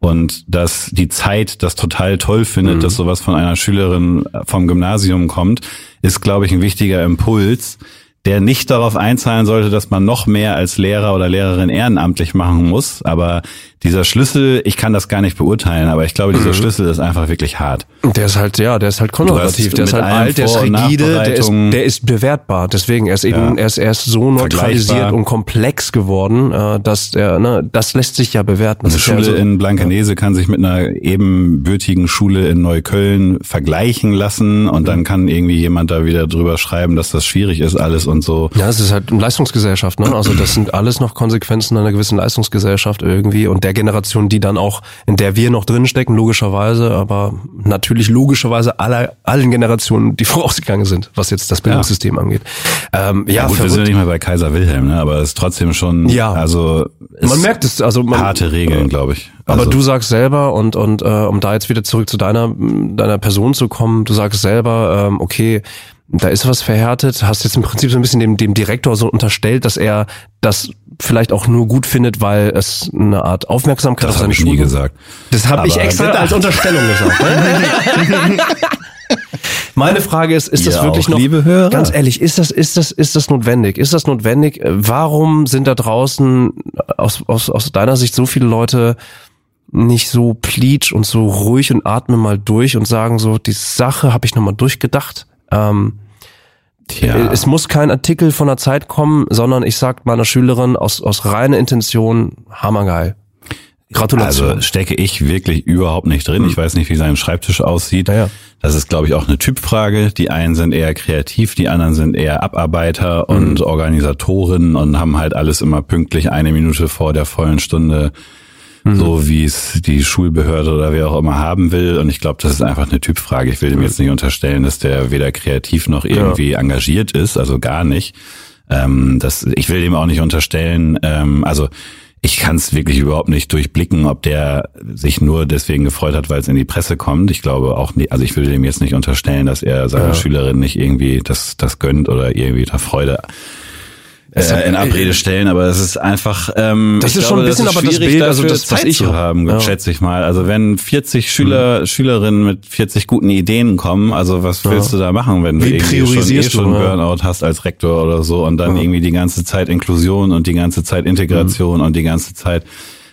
und dass die Zeit das total toll findet, Mhm. dass sowas von einer Schülerin vom Gymnasium kommt, ist, glaube ich, ein wichtiger Impuls, der nicht darauf einzahlen sollte, dass man noch mehr als Lehrer oder Lehrerin ehrenamtlich machen muss. Aber dieser Schlüssel, ich kann das gar nicht beurteilen, aber ich glaube, Mhm. dieser Schlüssel ist einfach wirklich hart. Der ist halt, ja, der ist halt konservativ, der ist halt alt, der ist rigide, der ist, der ist bewertbar. Deswegen, er ist eben, Ja. er ist, er ist so neutralisiert und komplex geworden, äh, dass der, ne, das lässt sich ja bewerten. Das Eine ja Schule so- in Blankenese kann sich mit einer ebenbürtigen Schule in Neukölln vergleichen lassen und dann kann irgendwie jemand da wieder drüber schreiben, dass das schwierig ist alles und so. Ja, es ist halt eine Leistungsgesellschaft, ne? Also das sind alles noch Konsequenzen einer gewissen Leistungsgesellschaft irgendwie und der Generation, die dann auch, in der wir noch drinstecken, logischerweise, aber natürlich logischerweise aller, allen Generationen, die vorausgegangen sind, was jetzt das Bildungssystem angeht. Ähm, ja, Ja, gut, wir sind ja nicht mehr bei Kaiser Wilhelm, ne? aber es ist trotzdem schon, Ja. also Man merkt es, also man, harte Regeln, glaube ich. Aber Also, du sagst selber und und äh, um da jetzt wieder zurück zu deiner deiner Person zu kommen, du sagst selber, ähm, okay, da ist was verhärtet, hast jetzt im Prinzip so ein bisschen dem dem Direktor so unterstellt, dass er das vielleicht auch nur gut findet, weil es eine Art Aufmerksamkeit das auf seine ich nie Schule gesagt. Das habe ich extra als Unterstellung gesagt. Ne? Meine Frage ist, ist das Ihr wirklich noch, liebe Hörer? ganz ehrlich, ist das, ist das, ist das notwendig? Ist das notwendig? Warum sind da draußen aus, aus, aus deiner Sicht so viele Leute nicht so pleatsch und so ruhig und atmen mal durch und sagen so, die Sache habe ich nochmal durchgedacht. Ähm, Tja. Es muss kein Artikel von der Zeit kommen, sondern ich sag meiner Schülerin aus, aus reiner Intention, hammergeil. Gratulation. Also stecke ich wirklich überhaupt nicht drin. Ich weiß nicht, wie sein Schreibtisch aussieht. Ja, ja. Das ist, glaube ich, auch eine Typfrage. Die einen sind eher kreativ, die anderen sind eher Abarbeiter und Organisatoren und haben halt alles immer pünktlich eine Minute vor der vollen Stunde, so wie es die Schulbehörde oder wer auch immer haben will. Und ich glaube, das ist einfach eine Typfrage. Ich will dem jetzt nicht unterstellen, dass der weder kreativ noch irgendwie engagiert ist, also gar nicht. Ähm, das, ich will dem auch nicht unterstellen, ähm, also ich kann es wirklich überhaupt nicht durchblicken, ob der sich nur deswegen gefreut hat, weil es in die Presse kommt. Ich glaube auch nicht, also ich würde dem jetzt nicht unterstellen, dass er seiner ja. Schülerin nicht irgendwie das, das gönnt oder irgendwie da Freude äh, in Abrede stellen, aber es ist einfach ähm, das ist glaube, schon ein bisschen aber das Bild, also das Zeit was ich zu haben, ja. schätze ich mal. Also wenn 40 Schüler, mhm. Schülerinnen mit 40 guten Ideen kommen, also was willst ja. du da machen, wenn Wie du irgendwie schon, eh schon ja. Burnout hast als Rektor oder so und dann irgendwie die ganze Zeit Inklusion und die ganze Zeit Integration mhm. und die ganze Zeit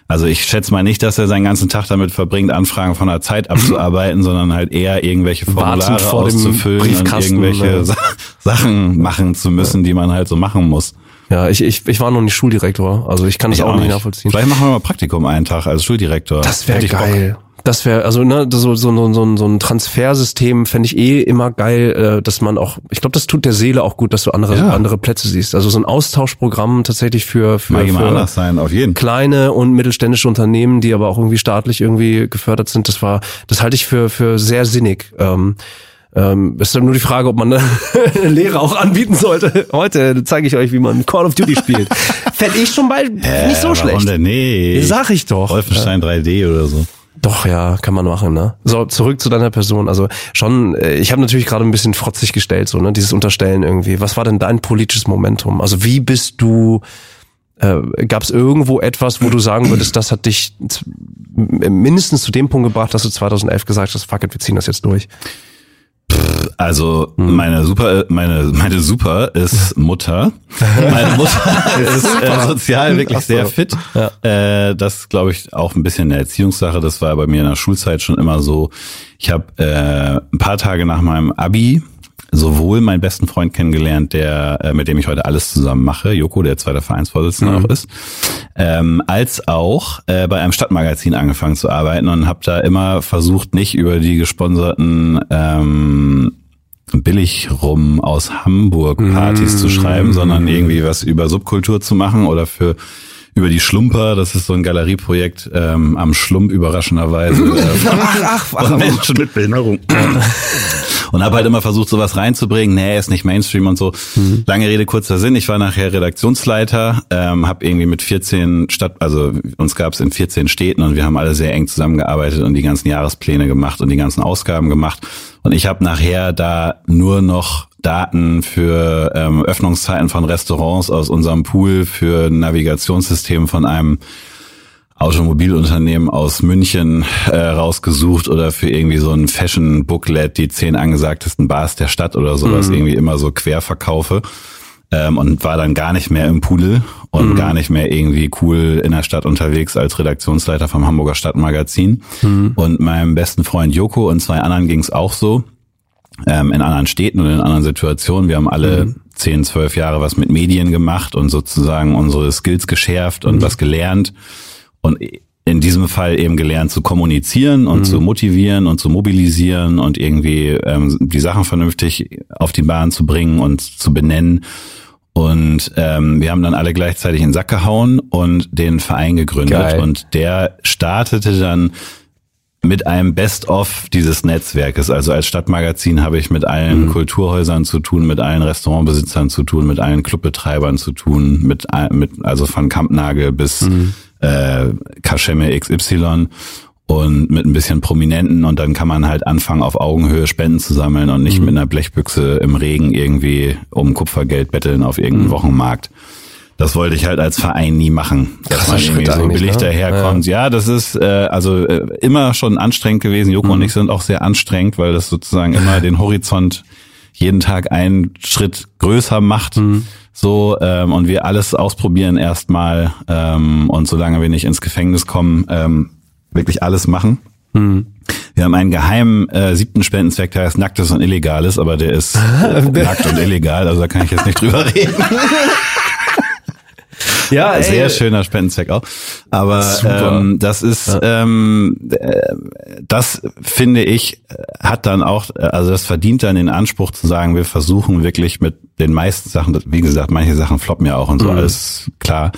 also ich schätze mal nicht, dass er seinen ganzen Tag damit verbringt, Anfragen von der Zeit abzuarbeiten, sondern halt eher irgendwelche Formulare auszufüllen und irgendwelche ne? Sachen machen zu müssen, die man halt so machen muss. Ja, ich, ich, ich war noch nicht Schuldirektor, also ich kann das ich auch, nicht nachvollziehen. Vielleicht machen wir mal Praktikum einen Tag als Schuldirektor. Das wäre geil. Bock. Das wäre, also ne, so, so, so, so ein Transfersystem fände ich eh immer geil, äh, dass man auch, ich glaube, das tut der Seele auch gut, dass du andere, ja. andere Plätze siehst. Also so ein Austauschprogramm tatsächlich für, für, für sein, auf jeden. kleine und mittelständische Unternehmen, die aber auch irgendwie staatlich irgendwie gefördert sind. Das war, das halte ich für, für sehr sinnig. Ähm, ähm, ist dann nur die Frage, ob man eine Lehre auch anbieten sollte. Heute zeige ich euch, wie man Call of Duty spielt. Fände ich schon mal äh, nicht so schlecht. Denn? Nee. Sag ich doch. Wolfenstein ja. 3D oder so. Doch, ja, kann man machen, ne? So, zurück zu deiner Person. Also schon, äh, ich habe natürlich gerade ein bisschen frotzig gestellt, so, ne? Dieses Unterstellen irgendwie. Was war denn dein politisches Momentum? Also wie bist du, äh, gab es irgendwo etwas, wo du sagen würdest, das hat dich mindestens zu dem Punkt gebracht, dass du 2011 gesagt hast, fuck it, wir ziehen das jetzt durch? Also hm. meine Super, meine meine Super ist Mutter. meine Mutter ist äh, sozial wirklich so. sehr fit. Ja. Äh, das glaube ich auch ein bisschen eine Erziehungssache. Das war bei mir in der Schulzeit schon immer so. Ich habe äh, ein paar Tage nach meinem Abi sowohl meinen besten Freund kennengelernt, der äh, mit dem ich heute alles zusammen mache, Joko, der zweiter Vereinsvorsitzende mhm. auch ist, ähm, als auch äh, bei einem Stadtmagazin angefangen zu arbeiten und habe da immer versucht, nicht über die gesponserten ähm, billig rum aus Hamburg Partys mm. zu schreiben, sondern irgendwie was über Subkultur zu machen oder für über die Schlumper, das ist so ein Galerieprojekt ähm, am Schlump überraschenderweise. Äh, ach, ach, ach, Menschen mit Behinderung. und habe halt immer versucht, sowas reinzubringen. Nee, ist nicht Mainstream und so. Mhm. Lange Rede, kurzer Sinn. Ich war nachher Redaktionsleiter, ähm, habe irgendwie mit 14 Stadt, also uns gab es in 14 Städten und wir haben alle sehr eng zusammengearbeitet und die ganzen Jahrespläne gemacht und die ganzen Ausgaben gemacht. Und ich habe nachher da nur noch Daten für ähm, Öffnungszeiten von Restaurants aus unserem Pool, für Navigationssystem von einem Automobilunternehmen aus München äh, rausgesucht oder für irgendwie so ein Fashion-Booklet, die zehn angesagtesten Bars der Stadt oder sowas, mhm. irgendwie immer so quer verkaufe. Ähm, und war dann gar nicht mehr im Pudel und mhm. gar nicht mehr irgendwie cool in der Stadt unterwegs als Redaktionsleiter vom Hamburger Stadtmagazin. Mhm. Und meinem besten Freund Joko und zwei anderen ging es auch so ähm, in anderen Städten und in anderen Situationen. Wir haben alle mhm. zehn, zwölf Jahre was mit Medien gemacht und sozusagen unsere Skills geschärft und mhm. was gelernt. Und in diesem Fall eben gelernt zu kommunizieren und mhm. zu motivieren und zu mobilisieren und irgendwie ähm, die Sachen vernünftig auf die Bahn zu bringen und zu benennen. Und ähm, wir haben dann alle gleichzeitig in den Sack gehauen und den Verein gegründet. Geil. Und der startete dann mit einem Best-of dieses Netzwerkes. Also als Stadtmagazin habe ich mit allen mhm. Kulturhäusern zu tun, mit allen Restaurantbesitzern zu tun, mit allen Clubbetreibern zu tun, mit, mit also von Kampnagel bis mhm. Äh, Kaschemme XY und mit ein bisschen Prominenten und dann kann man halt anfangen, auf Augenhöhe Spenden zu sammeln und nicht mhm. mit einer Blechbüchse im Regen irgendwie um Kupfergeld betteln auf irgendeinem mhm. Wochenmarkt das wollte ich halt als Verein nie machen, dass man irgendwie so billig ne? daherkommt. Ja. ja, das ist äh, also äh, immer schon anstrengend gewesen. Joko mhm. und ich sind auch sehr anstrengend, weil das sozusagen immer den Horizont jeden Tag einen Schritt größer macht. Mhm. So, ähm, und wir alles ausprobieren erstmal ähm, und solange wir nicht ins Gefängnis kommen, ähm, wirklich alles machen. Mhm. Wir haben einen geheimen äh, siebten Spendenzweck, der heißt Nacktes und Illegales, aber der ist nackt und illegal, also da kann ich jetzt nicht drüber reden. Ja, sehr ey. schöner Spendenzweck auch. Aber ähm, das ist, ja. ähm, äh, das finde ich, hat dann auch, also das verdient dann den Anspruch zu sagen, wir versuchen wirklich mit den meisten Sachen, wie gesagt, manche Sachen floppen ja auch und so, mhm. alles klar.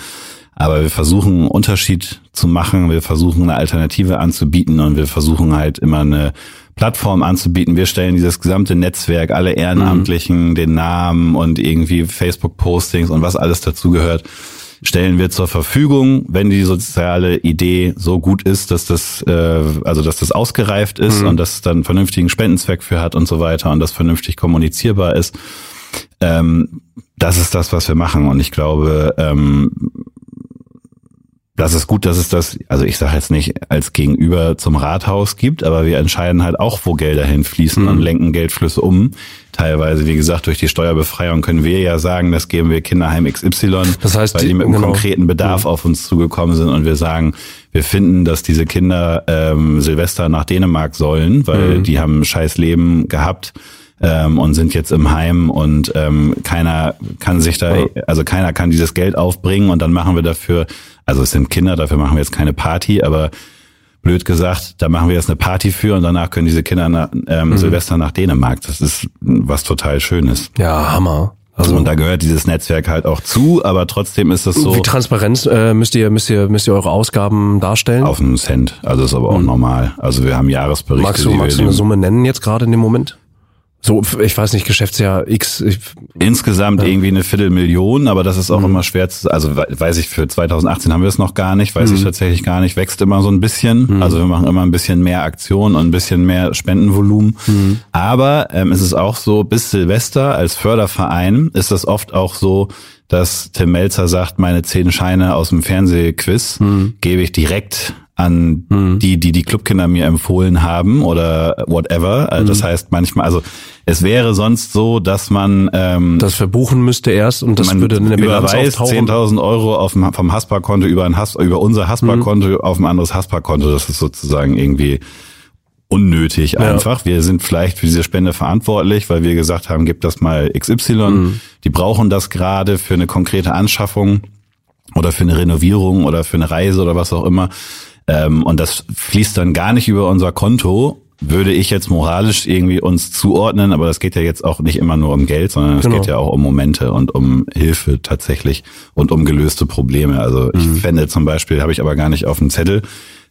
Aber wir versuchen einen Unterschied zu machen, wir versuchen eine Alternative anzubieten und wir versuchen halt immer eine Plattform anzubieten. Wir stellen dieses gesamte Netzwerk, alle Ehrenamtlichen, mhm. den Namen und irgendwie Facebook-Postings und was alles dazugehört stellen wir zur Verfügung, wenn die soziale Idee so gut ist, dass das, äh, also dass das ausgereift ist Mhm. und dass es dann vernünftigen Spendenzweck für hat und so weiter und das vernünftig kommunizierbar ist. Ähm, das ist das, was wir machen. Und ich glaube, ähm, das ist gut, dass es das, also ich sage jetzt nicht als Gegenüber zum Rathaus gibt, aber wir entscheiden halt auch, wo Gelder hinfließen Mhm. und lenken Geldflüsse um. Teilweise, wie gesagt, durch die Steuerbefreiung können wir ja sagen, das geben wir Kinderheim XY, Das heißt, weil die die- mit einem genau. konkreten Bedarf auf uns zugekommen sind und wir sagen, wir finden, dass diese Kinder ähm, Silvester nach Dänemark sollen, weil Mhm. die haben ein scheiß Leben gehabt ähm, und sind jetzt im Heim und ähm, keiner kann sich da, also keiner kann dieses Geld aufbringen und dann machen wir dafür, also es sind Kinder, dafür machen wir jetzt keine Party, aber blöd gesagt, da machen wir jetzt eine Party für und danach können diese Kinder nach, ähm, Mhm. Silvester nach Dänemark. Das ist was total Schönes. Ja, Hammer. Also und da gehört dieses Netzwerk halt auch zu, aber trotzdem ist das so wie transparent äh, müsst ihr müsst ihr müsst ihr eure Ausgaben darstellen? auf einen Cent. Also ist aber auch normal. Also wir haben Jahresberichte. magst du die magst du eine Summe nennen jetzt gerade in dem Moment? So, ich weiß nicht, Geschäftsjahr X. Ich, Insgesamt irgendwie eine Viertelmillion, aber das ist auch immer schwer zu, also we- weiß ich, für 2018 haben wir es noch gar nicht, weiß ich tatsächlich gar nicht, wächst immer so ein bisschen. Also wir machen immer ein bisschen mehr Aktion und ein bisschen mehr Spendenvolumen. Aber ähm, es ist auch so, bis Silvester als Förderverein ist das oft auch so, dass Tim Melzer sagt, meine zehn Scheine aus dem Fernsehquiz gebe ich direkt an die, die die Clubkinder mir empfohlen haben oder whatever. Also Das heißt manchmal, also es wäre sonst so, dass man ähm, das verbuchen müsste erst und das würde in der Bilanz überweist auftauchen. 10.000 Euro auf dem, vom Haspa-Konto über ein Has, über unser Haspa-Konto auf ein anderes Haspa-Konto. Das ist sozusagen irgendwie unnötig einfach. Wir sind vielleicht für diese Spende verantwortlich, weil wir gesagt haben, gib das mal XY. Mhm. Die brauchen das gerade für eine konkrete Anschaffung oder für eine Renovierung oder für eine Reise oder was auch immer. Ähm, und das fließt dann gar nicht über unser Konto, würde ich jetzt moralisch irgendwie uns zuordnen, aber das geht ja jetzt auch nicht immer nur um Geld, sondern es Genau. geht ja auch um Momente und um Hilfe tatsächlich und um gelöste Probleme. Also ich fände zum Beispiel, habe ich aber gar nicht auf dem Zettel,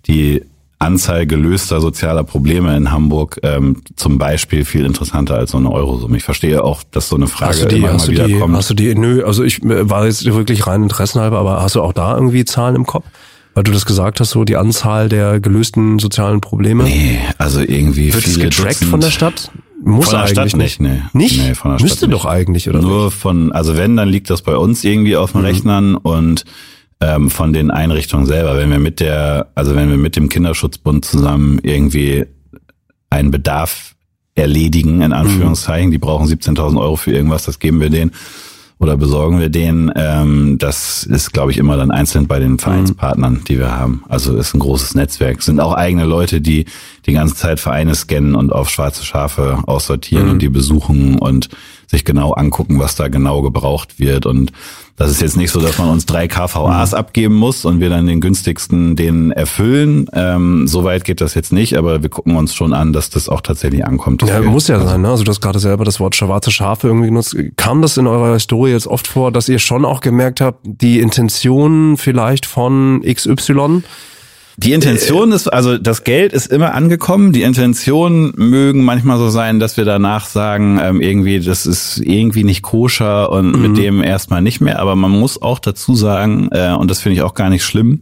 die Anzahl gelöster sozialer Probleme in Hamburg ähm, zum Beispiel viel interessanter als so eine Eurosumme. Ich verstehe auch, dass so eine Frage Hast du die, immer hast mal wieder die, kommt. hast du die, nö, also ich äh, war jetzt wirklich rein interessenhalber, aber hast du auch da irgendwie Zahlen im Kopf? Weil du das gesagt hast, so die Anzahl der gelösten sozialen Probleme. nee, also irgendwie Wird es viele getrackt Dutzend- von der Stadt? Muss Von der eigentlich Stadt nicht, nee. Nicht? Nee, von der Stadt Müsste nicht. doch eigentlich, oder? Nur von, also wenn, dann liegt das bei uns irgendwie auf Mhm. den Rechnern und ähm, von den Einrichtungen selber. Wenn wir mit der, also wenn wir mit dem Kinderschutzbund zusammen irgendwie einen Bedarf erledigen, in Anführungszeichen, die brauchen 17.000 Euro für irgendwas, das geben wir denen oder besorgen wir denen. Ähm, das ist, glaube ich, immer dann einzeln bei den Vereinspartnern, die wir haben. Also ist ein großes Netzwerk. Sind auch eigene Leute, die die ganze Zeit Vereine scannen und auf schwarze Schafe aussortieren und die besuchen und sich genau angucken, was da genau gebraucht wird. Und das ist jetzt nicht so, dass man uns drei KVAs abgeben muss und wir dann den günstigsten den erfüllen. Ähm, Soweit geht das jetzt nicht, aber wir gucken uns schon an, dass das auch tatsächlich ankommt. Ja, muss ja sein, ne? Also du hast gerade selber das Wort schwarze Schafe irgendwie genutzt. Kam das in eurer Historie jetzt oft vor, dass ihr schon auch gemerkt habt, die Intention vielleicht von XY? Die Intention ist, also das Geld ist immer angekommen. Die Intentionen mögen manchmal so sein, dass wir danach sagen, ähm, irgendwie, das ist irgendwie nicht koscher und mit dem erstmal nicht mehr. Aber man muss auch dazu sagen, äh, und das finde ich auch gar nicht schlimm,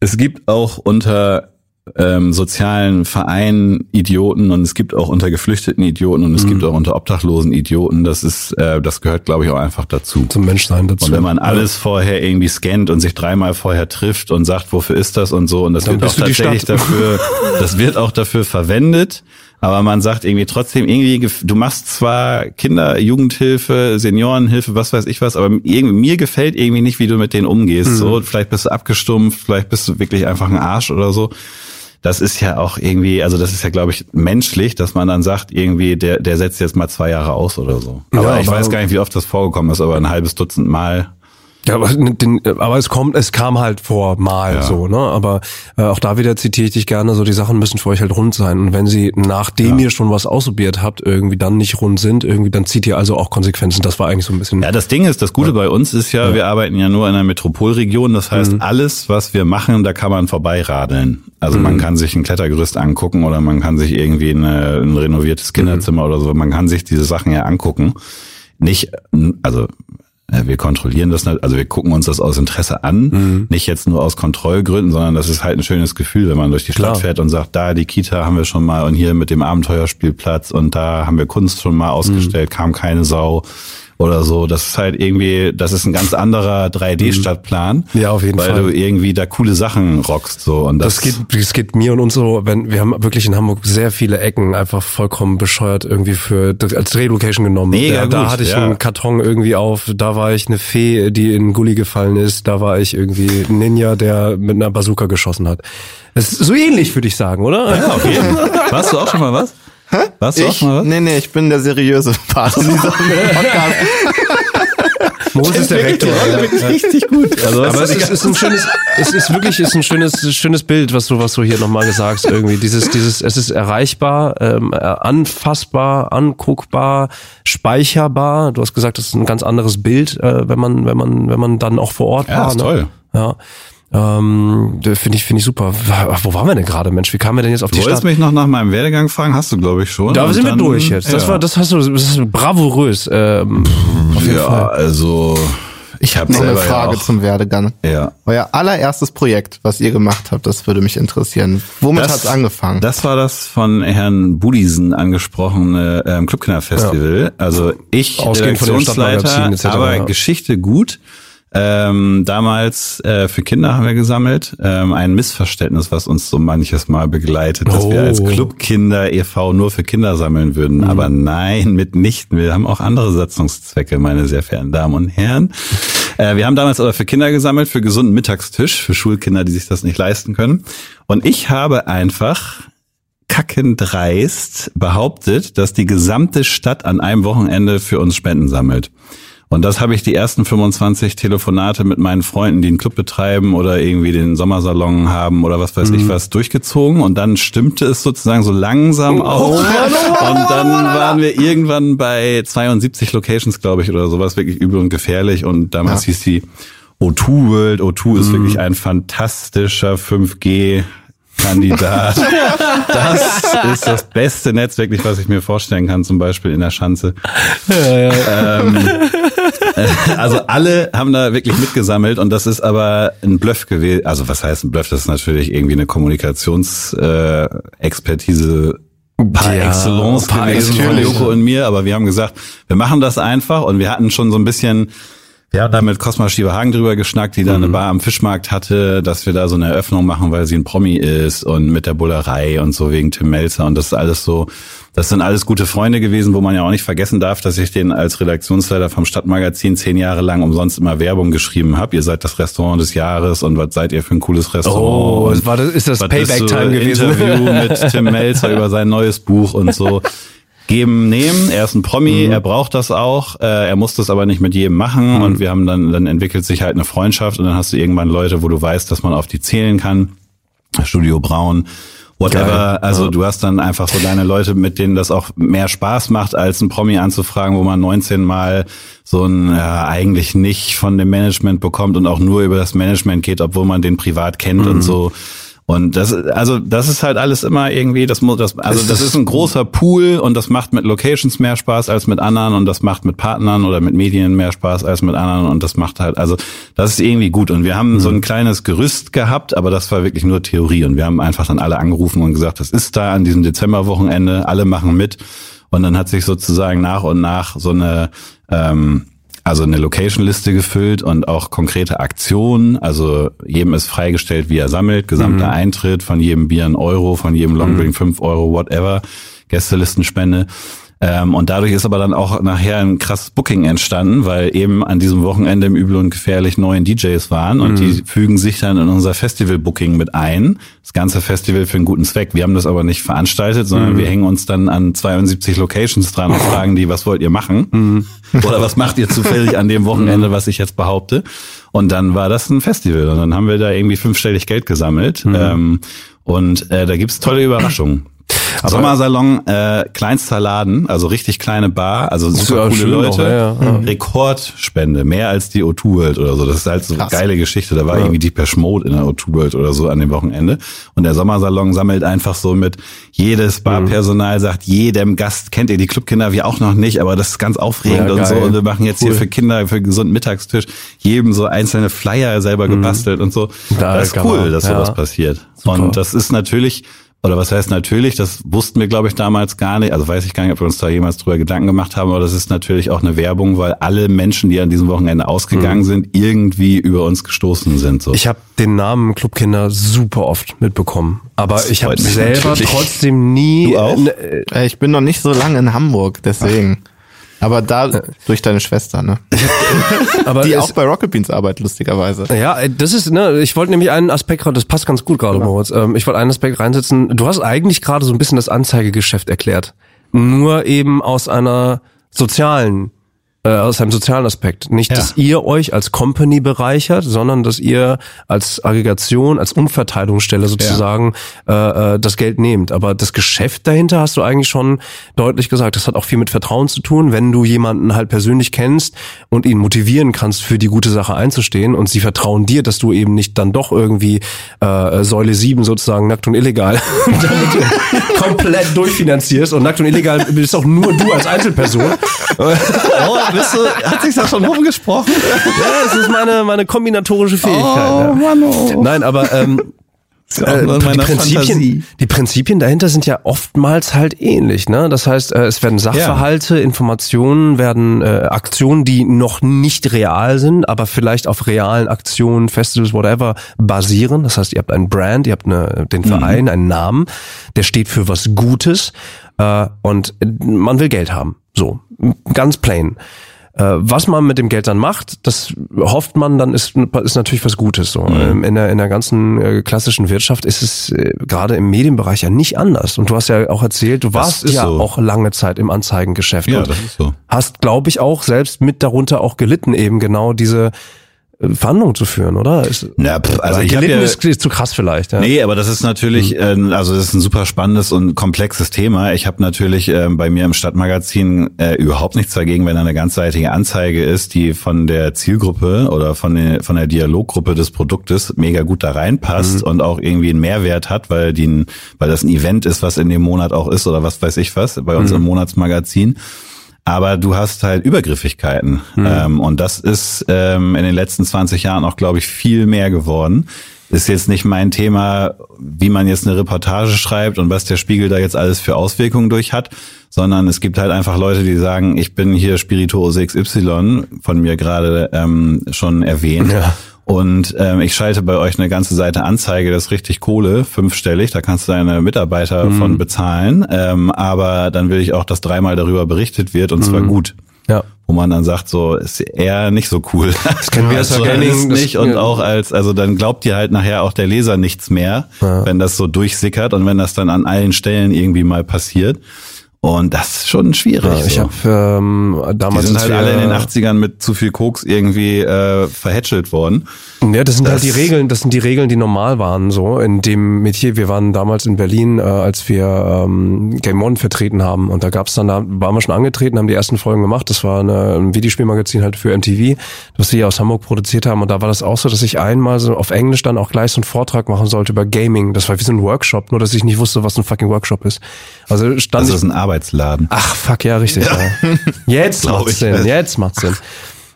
es gibt auch unter ähm, sozialen Vereinen Idioten und es gibt auch unter Geflüchteten Idioten und es gibt auch unter Obdachlosen Idioten. Das ist, äh, das gehört, glaube ich, auch einfach dazu. Zum Menschsein dazu. Und wenn man alles vorher irgendwie scannt und sich dreimal vorher trifft und sagt, wofür ist das und so, und das Dann wird auch tatsächlich dafür, das wird auch dafür verwendet, aber man sagt irgendwie trotzdem irgendwie, du machst zwar Kinder, Jugendhilfe, Seniorenhilfe, was weiß ich was, aber irgendwie, mir gefällt irgendwie nicht, wie du mit denen umgehst. So, vielleicht bist du abgestumpft, vielleicht bist du wirklich einfach ein Arsch oder so. Das ist ja auch irgendwie, also das ist ja, glaube ich, menschlich, dass man dann sagt, irgendwie, der, der setzt jetzt mal zwei Jahre aus oder so. Aber Ja, ich aber- weiß gar nicht, wie oft das vorgekommen ist, aber ein halbes Dutzend Mal Ja, aber, den, aber es kommt, es kam halt vor mal Ja. so, ne? Aber äh, auch da wieder zitiere ich dich gerne, so die Sachen müssen für euch halt rund sein. Und wenn sie, nachdem ihr schon was ausprobiert habt, irgendwie dann nicht rund sind, irgendwie, dann zieht ihr also auch Konsequenzen. Das war eigentlich so ein bisschen. Ja, das Ding ist, das Gute bei uns ist ja, wir arbeiten ja nur in einer Metropolregion. Das heißt, Mhm. alles, was wir machen, da kann man vorbeiradeln. Also man Mhm. kann sich ein Klettergerüst angucken oder man kann sich irgendwie eine, ein renoviertes Mhm. Kinderzimmer oder so. Man kann sich diese Sachen ja angucken. Nicht, also wir kontrollieren das nicht, also wir gucken uns das aus Interesse an, mhm. nicht jetzt nur aus Kontrollgründen, sondern das ist halt ein schönes Gefühl, wenn man durch die Stadt Klar. fährt und sagt, da die Kita haben wir schon mal und hier mit dem Abenteuerspielplatz und da haben wir Kunst schon mal ausgestellt, mhm. kam keine Sau oder so. Das ist halt irgendwie, das ist ein ganz anderer 3D-Stadtplan. Ja, auf jeden weil Fall. Weil du irgendwie da coole Sachen rockst so und das, das geht, das geht mir und uns so, wenn wir haben wirklich in Hamburg sehr viele Ecken einfach vollkommen bescheuert irgendwie für als Drehlocation genommen. Mega ja, gut, da hatte ich ja. einen Karton irgendwie auf, da war ich eine Fee, die in Gully gefallen ist, da war ich irgendwie ein Ninja, der mit einer Bazooka geschossen hat. Das ist so ähnlich, würde ich sagen, oder? Ja, okay. Warst du auch schon mal was? Hä? Warst du ich? was? Nee, nee, ich bin der seriöse Part in diesem Podcast. Moos ist der Rektor. Ja. Wirklich richtig gut. Also, aber es ist, ist, ein schönes, es ist wirklich ist ein schönes, schönes Bild, was du, was du hier nochmal gesagt irgendwie. Dieses, dieses, es ist erreichbar, ähm, anfassbar, anguckbar, speicherbar. Du hast gesagt, das ist ein ganz anderes Bild, äh, wenn man, wenn man, wenn man dann auch vor Ort ja, war. Ist ne? toll. Ja. Ähm, finde ich, finde ich super. Wo waren wir denn gerade, Mensch? Wie kamen wir denn jetzt auf du die Stadt? Du wolltest mich noch nach meinem Werdegang fragen, hast du, glaube ich, schon. Da sind wir durch jetzt. Das ja. war, das hast du, das ist bravourös. Ähm, auf jeden ja, Fall. also ich habe noch eine Frage ja zum Werdegang. Ja. Euer allererstes Projekt, was ihr gemacht habt, das würde mich interessieren. Womit hat es angefangen? Das war das von Herrn Budisen angesprochene ähm, Clubkinderfestival. Ja. Also ich, Ausgehend Redaktionsleiter, aber ja. Geschichte gut ähm, damals äh, für Kinder haben wir gesammelt. Ähm, ein Missverständnis, was uns so manches Mal begleitet, dass oh. wir als oh. Clubkinder e.V. nur für Kinder sammeln würden. Mhm. Aber nein, mitnichten. Wir haben auch andere Satzungszwecke, meine sehr verehrten Damen und Herren. Äh, wir haben damals aber für Kinder gesammelt, für gesunden Mittagstisch, für Schulkinder, die sich das nicht leisten können. Und ich habe einfach kackendreist behauptet, dass die gesamte Stadt an einem Wochenende für uns Spenden sammelt. Und das habe ich die ersten 25 Telefonate mit meinen Freunden, die einen Club betreiben oder irgendwie den Sommersalon haben oder was weiß mhm. ich was, durchgezogen. Und dann stimmte es sozusagen so langsam oh, auf. und dann waren wir irgendwann bei 72 Locations, glaube ich, oder sowas, wirklich übel und gefährlich. Und damals ja. hieß die O2 World. O2 ist mhm. wirklich ein fantastischer 5G Kandidat. Das ist das beste Netz wirklich, was ich mir vorstellen kann, zum Beispiel in der Schanze. Ja, ja. Ähm, äh, also alle haben da wirklich mitgesammelt und das ist aber ein Bluff gewesen. Also was heißt ein Bluff? Das ist natürlich irgendwie eine Kommunikationsexpertise äh, par ja, excellence par gewesen von Joko und mir, aber wir haben gesagt, wir machen das einfach und wir hatten schon so ein bisschen wir haben da mit Cosma Schieberhagen drüber geschnackt, die da mhm. eine Bar am Fischmarkt hatte, dass wir da so eine Eröffnung machen, weil sie ein Promi ist und mit der Bullerei und so wegen Tim Melzer und das ist alles so, das sind alles gute Freunde gewesen, wo man ja auch nicht vergessen darf, dass ich den als Redaktionsleiter vom Stadtmagazin zehn Jahre lang umsonst immer Werbung geschrieben habe. Ihr seid das Restaurant des Jahres und was seid ihr für ein cooles Restaurant? Oh, war das, ist das Payback-Time gewesen? Interview mit Tim Melzer über sein neues Buch und so geben, nehmen. Er ist ein Promi, mhm. er braucht das auch. Äh, er muss das aber nicht mit jedem machen. Mhm. Und wir haben dann, dann entwickelt sich halt eine Freundschaft und dann hast du irgendwann Leute, wo du weißt, dass man auf die zählen kann. Studio Braun, whatever. Geil. Also ja. du hast dann einfach so deine Leute, mit denen das auch mehr Spaß macht, als ein Promi anzufragen, wo man 19 Mal so ein ja, eigentlich nicht von dem Management bekommt und auch nur über das Management geht, obwohl man den privat kennt mhm. und so. Und das, also das ist halt alles immer irgendwie, das muss, das, also das ist ein großer Pool und das macht mit Locations mehr Spaß als mit anderen und das macht mit Partnern oder mit Medien mehr Spaß als mit anderen und das macht halt, also das ist irgendwie gut. Und wir haben mhm. so ein kleines Gerüst gehabt, aber das war wirklich nur Theorie und wir haben einfach dann alle angerufen und gesagt, das ist da an diesem Dezemberwochenende, alle machen mit. Und dann hat sich sozusagen nach und nach so eine ähm, also eine Location-Liste gefüllt und auch konkrete Aktionen. Also jedem ist freigestellt, wie er sammelt, gesamter mhm. Eintritt, von jedem Bier ein Euro, von jedem Longdrink mhm. fünf Euro, whatever, Gästelistenspende. Ähm, und dadurch ist aber dann auch nachher ein krasses Booking entstanden, weil eben an diesem Wochenende im Übel und Gefährlich neuen DJs waren und mhm. die fügen sich dann in unser Festival-Booking mit ein. Das ganze Festival für einen guten Zweck. Wir haben das aber nicht veranstaltet, sondern mhm. wir hängen uns dann an 72 Locations dran und fragen die, was wollt ihr machen? Mhm. Oder was macht ihr zufällig an dem Wochenende, mhm. was ich jetzt behaupte? Und dann war das ein Festival und dann haben wir da irgendwie fünfstellig Geld gesammelt. Mhm. Ähm, und äh, da gibt's tolle Überraschungen. Sommersalon, äh, kleinster Laden, also richtig kleine Bar, also super ja coole Leute. auch, ja, ja. Rekordspende, mehr als die O2 World oder so. Das ist halt so eine geile Geschichte. Da war irgendwie die Mode in der O2 World oder so an dem Wochenende. Und der Sommersalon sammelt einfach so mit jedes Barpersonal sagt jedem Gast, kennt ihr die Clubkinder, wir auch noch nicht, aber das ist ganz aufregend Ja, und so. Und wir machen jetzt hier Cool. für Kinder, für gesunden Mittagstisch, jedem so einzelne Flyer selber gebastelt und so. Ja, das ist kann cool, man. dass Ja. sowas passiert. Und das ist natürlich, oder was heißt natürlich, das wussten wir, glaube ich, damals gar nicht. Also weiß ich gar nicht, ob wir uns da jemals drüber Gedanken gemacht haben, aber das ist natürlich auch eine Werbung, weil alle Menschen, die an diesem Wochenende ausgegangen sind, irgendwie über uns gestoßen sind. So. Ich habe den Namen Clubkinder super oft mitbekommen, aber Das ich habe selber natürlich. trotzdem nie. Du auch? Äh, Äh, Ich bin noch nicht so lange in Hamburg, deswegen. Aber da durch deine Schwester, ne? aber Die auch bei Rocket Beans arbeitet, lustigerweise. Ja, äh, das ist, ne, ich wollte nämlich einen Aspekt gerade, das passt ganz gut gerade, Moritz. Ähm, ich wollte einen Aspekt reinsetzen. Du hast eigentlich gerade so ein bisschen das Anzeigegeschäft erklärt. Nur eben aus einer sozialen, äh, aus einem sozialen Aspekt. Nicht, Ja. dass ihr euch als Company bereichert, sondern dass ihr als Aggregation, als Umverteilungsstelle sozusagen äh, äh, das Geld nehmt. Aber das Geschäft dahinter hast du eigentlich schon deutlich gesagt. Das hat auch viel mit Vertrauen zu tun, wenn du jemanden halt persönlich kennst und ihn motivieren kannst, für die gute Sache einzustehen und sie vertrauen dir, dass du eben nicht dann doch irgendwie äh, Säule 7 sozusagen nackt und illegal damit komplett durchfinanzierst und nackt und illegal bist auch nur du als Einzelperson. oh, bist du, hat sich das schon rumgesprochen? Ja, das ist meine, meine kombinatorische Fähigkeit. ja. Mann, oh. Nein, aber ähm, ja in die, Prinzipien, die Prinzipien dahinter sind ja oftmals halt ähnlich. Ne? Das heißt, äh, es werden Sachverhalte, Informationen, werden äh, Aktionen, die noch nicht real sind, aber vielleicht auf realen Aktionen, Festivals, whatever, basieren. Das heißt, ihr habt einen Brand, ihr habt eine, den Verein, einen Namen, der steht für was Gutes äh, und man will Geld haben. So, ganz plain. Äh, Was man mit dem Geld dann macht, das hofft man, dann ist, ist natürlich was Gutes. So. Ähm, In, der, in der ganzen äh, klassischen Wirtschaft ist es äh, gerade im Medienbereich ja nicht anders. Und du hast ja auch erzählt, du warst ja so. auch lange Zeit im Anzeigengeschäft Ja, das ist so. hast, glaube ich, auch selbst mit darunter auch gelitten, eben genau diese Verhandlungen zu führen, oder? Ist, Na, pff, also ich gelitten ja, ist, ist zu krass vielleicht. Ja. Nee, aber das ist natürlich, äh, also das ist ein super spannendes und komplexes Thema. Ich habe natürlich ähm, bei mir im Stadtmagazin äh, überhaupt nichts dagegen, wenn da eine ganzseitige Anzeige ist, die von der Zielgruppe oder von der, von der Dialoggruppe des Produktes mega gut da reinpasst und auch irgendwie einen Mehrwert hat, weil die, weil das ein Event ist, was in dem Monat auch ist oder was weiß ich was, bei uns im Monatsmagazin. Aber du hast halt Übergriffigkeiten. Ähm, und das ist ähm, in den letzten 20 Jahren auch, glaube ich, viel mehr geworden. Ist jetzt nicht mein Thema, wie man jetzt eine Reportage schreibt und was der Spiegel da jetzt alles für Auswirkungen durch hat, sondern es gibt halt einfach Leute, die sagen, ich bin hier Spirituose XY, von mir gerade ähm, schon erwähnt. Ja. Und ähm, ich schalte bei euch eine ganze Seite Anzeige, das ist richtig Kohle, fünfstellig, da kannst du deine Mitarbeiter Mhm. von bezahlen. Ähm, aber dann will ich auch, dass dreimal darüber berichtet wird und zwar gut. Ja. Wo man dann sagt, so ist eher nicht so cool. Das kennen wir als das- nicht und auch als, also dann glaubt dir halt nachher auch der Leser nichts mehr, wenn das so durchsickert und wenn das dann an allen Stellen irgendwie mal passiert. Und das ist schon schwierig. Ja, ich so. habe ähm, Die damals sind als halt alle in den 80ern mit zu viel Koks irgendwie äh, verhätschelt worden. Ja, das sind halt Das- die Regeln, das sind die Regeln, die normal waren so in dem Metier. Wir waren damals in Berlin, äh, als wir ähm, Game On vertreten haben und da gab's dann, da waren wir schon angetreten, haben die ersten Folgen gemacht. Das war eine, ein Videospielmagazin halt für MTV, das wir hier aus Hamburg produziert haben und da war das auch so, dass ich einmal so auf Englisch dann auch gleich so einen Vortrag machen sollte über Gaming. Das war wie so ein Workshop, nur dass ich nicht wusste, was ein fucking Workshop ist. Also stand Das ich Arbeitsladen. Ach, fuck, ja, richtig. Ja. Jetzt Glaub macht's. Sinn, jetzt macht's Sinn.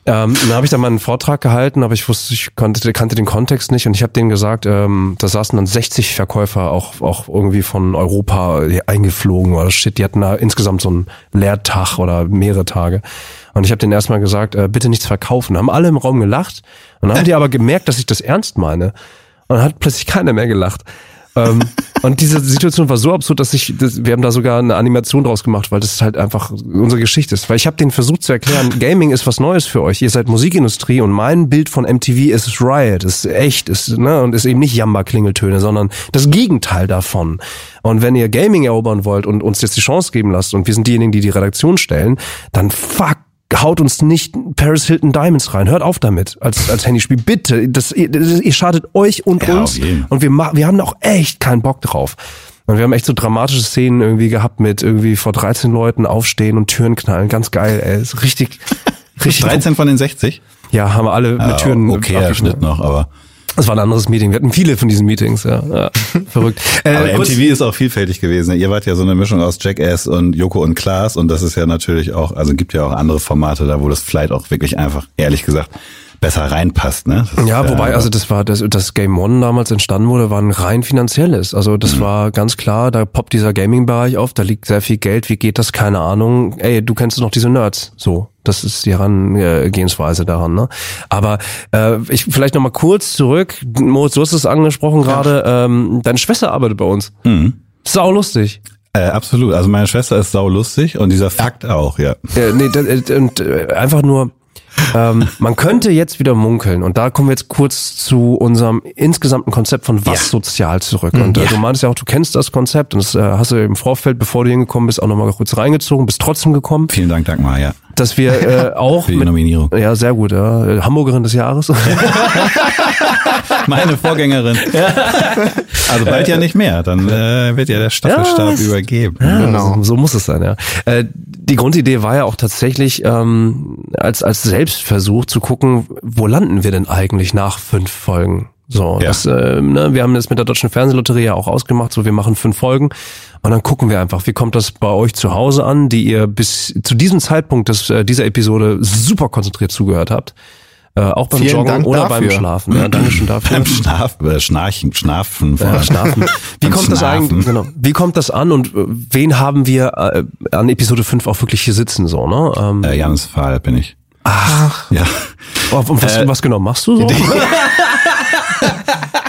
Ähm, dann habe ich da mal einen Vortrag gehalten, aber ich wusste, ich konnte, kannte den Kontext nicht und ich habe denen gesagt, ähm, da saßen dann 60 Verkäufer, auch, auch irgendwie von Europa eingeflogen oder shit, die hatten da insgesamt so einen Lehrtag oder mehrere Tage. Und ich habe denen erstmal gesagt, äh, bitte nichts verkaufen. Haben alle im Raum gelacht und dann haben die aber gemerkt, dass ich das ernst meine. Und dann hat plötzlich keiner mehr gelacht. Ähm, und diese Situation war so absurd, dass ich, das, wir haben da sogar eine Animation draus gemacht, weil das halt einfach unsere Geschichte ist. Weil ich habe denen versucht zu erklären, Gaming ist was Neues für euch. Ihr seid Musikindustrie und mein Bild von MTV ist Riot, ist echt, ist ne und ist eben nicht Jamba-Klingeltöne, sondern das Gegenteil davon. Und wenn ihr Gaming erobern wollt und uns jetzt die Chance geben lasst und wir sind diejenigen, die die Redaktion stellen, dann fuck haut uns nicht Paris Hilton Diamonds rein. Hört auf damit als, als Handyspiel. Bitte. Das, ihr, das, ihr schadet euch und Ja, uns. Und wir, wir haben auch echt keinen Bock drauf. Und wir haben echt so dramatische Szenen irgendwie gehabt mit irgendwie vor 13 Leuten aufstehen und Türen knallen. Ganz geil, ey. Ist richtig, richtig. 13 von den 60? Ja, haben wir alle mit Türen. Ah, okay, Schnitt noch, aber. Das war ein anderes Meeting. Wir hatten viele von diesen Meetings, ja. ja verrückt. Äh, Aber MTV ist auch vielfältig gewesen. Ihr wart ja so eine Mischung aus Jackass und Joko und Klaas und das ist ja natürlich auch, also gibt ja auch andere Formate da, wo das vielleicht auch wirklich einfach, ehrlich gesagt, besser reinpasst, ne? Das ja, wobei, ja, also das war, das, das Game One damals entstanden wurde, war ein rein finanzielles. Also das mhm. war ganz klar, da poppt dieser Gaming-Bereich auf, da liegt sehr viel Geld, wie geht das? Keine Ahnung. Ey, du kennst noch diese Nerds, so. Das ist die Herangehensweise daran. Ne? Aber äh, ich vielleicht noch mal kurz zurück. Moritz, du hast es angesprochen gerade. Ja. Ähm, deine Schwester arbeitet bei uns. Mhm. Sau lustig. Äh, absolut. Also meine Schwester ist sau lustig und dieser Fakt auch, ja. ja nee, und äh, einfach nur ähm, man könnte jetzt wieder munkeln und da kommen wir jetzt kurz zu unserem insgesamten Konzept von was ja. sozial zurück. Und äh, ja. du meintest ja auch, du kennst das Konzept und das äh, hast du im Vorfeld, bevor du hingekommen bist, auch nochmal kurz reingezogen, bist trotzdem gekommen. Vielen Dank, Dagmar, ja. Dass wir äh, auch Für die Nominierung. Mit, ja, sehr gut, ja. Hamburgerin des Jahres. Meine Vorgängerin. Also bald ja nicht mehr, dann äh, wird ja der Staffelstab ja, übergeben. Ja, genau. So, so muss es sein, ja. Äh, die Grundidee war ja auch tatsächlich ähm, als als Selbstversuch zu gucken, wo landen wir denn eigentlich nach fünf Folgen? So, ja. das, äh, ne, wir haben das mit der Deutschen Fernsehlotterie ja auch ausgemacht, so wir machen fünf Folgen und dann gucken wir einfach, wie kommt das bei euch zu Hause an, die ihr bis zu diesem Zeitpunkt des, äh, dieser Episode super konzentriert zugehört habt. Äh, auch beim Vielen Joggen Dank oder dafür. beim Schlafen. Ja, Dankeschön dafür. beim Schlafen, äh, Schnarchen, Schlafen. Ja, Schlafen. Wie kommt das eigentlich, genau, wie kommt das an und äh, wen haben wir äh, an Episode 5 auch wirklich hier sitzen, so, ne? Ähm, äh, Janis Fahl bin ich. Ach. Ja. Oh, und was, äh, was genau machst du so?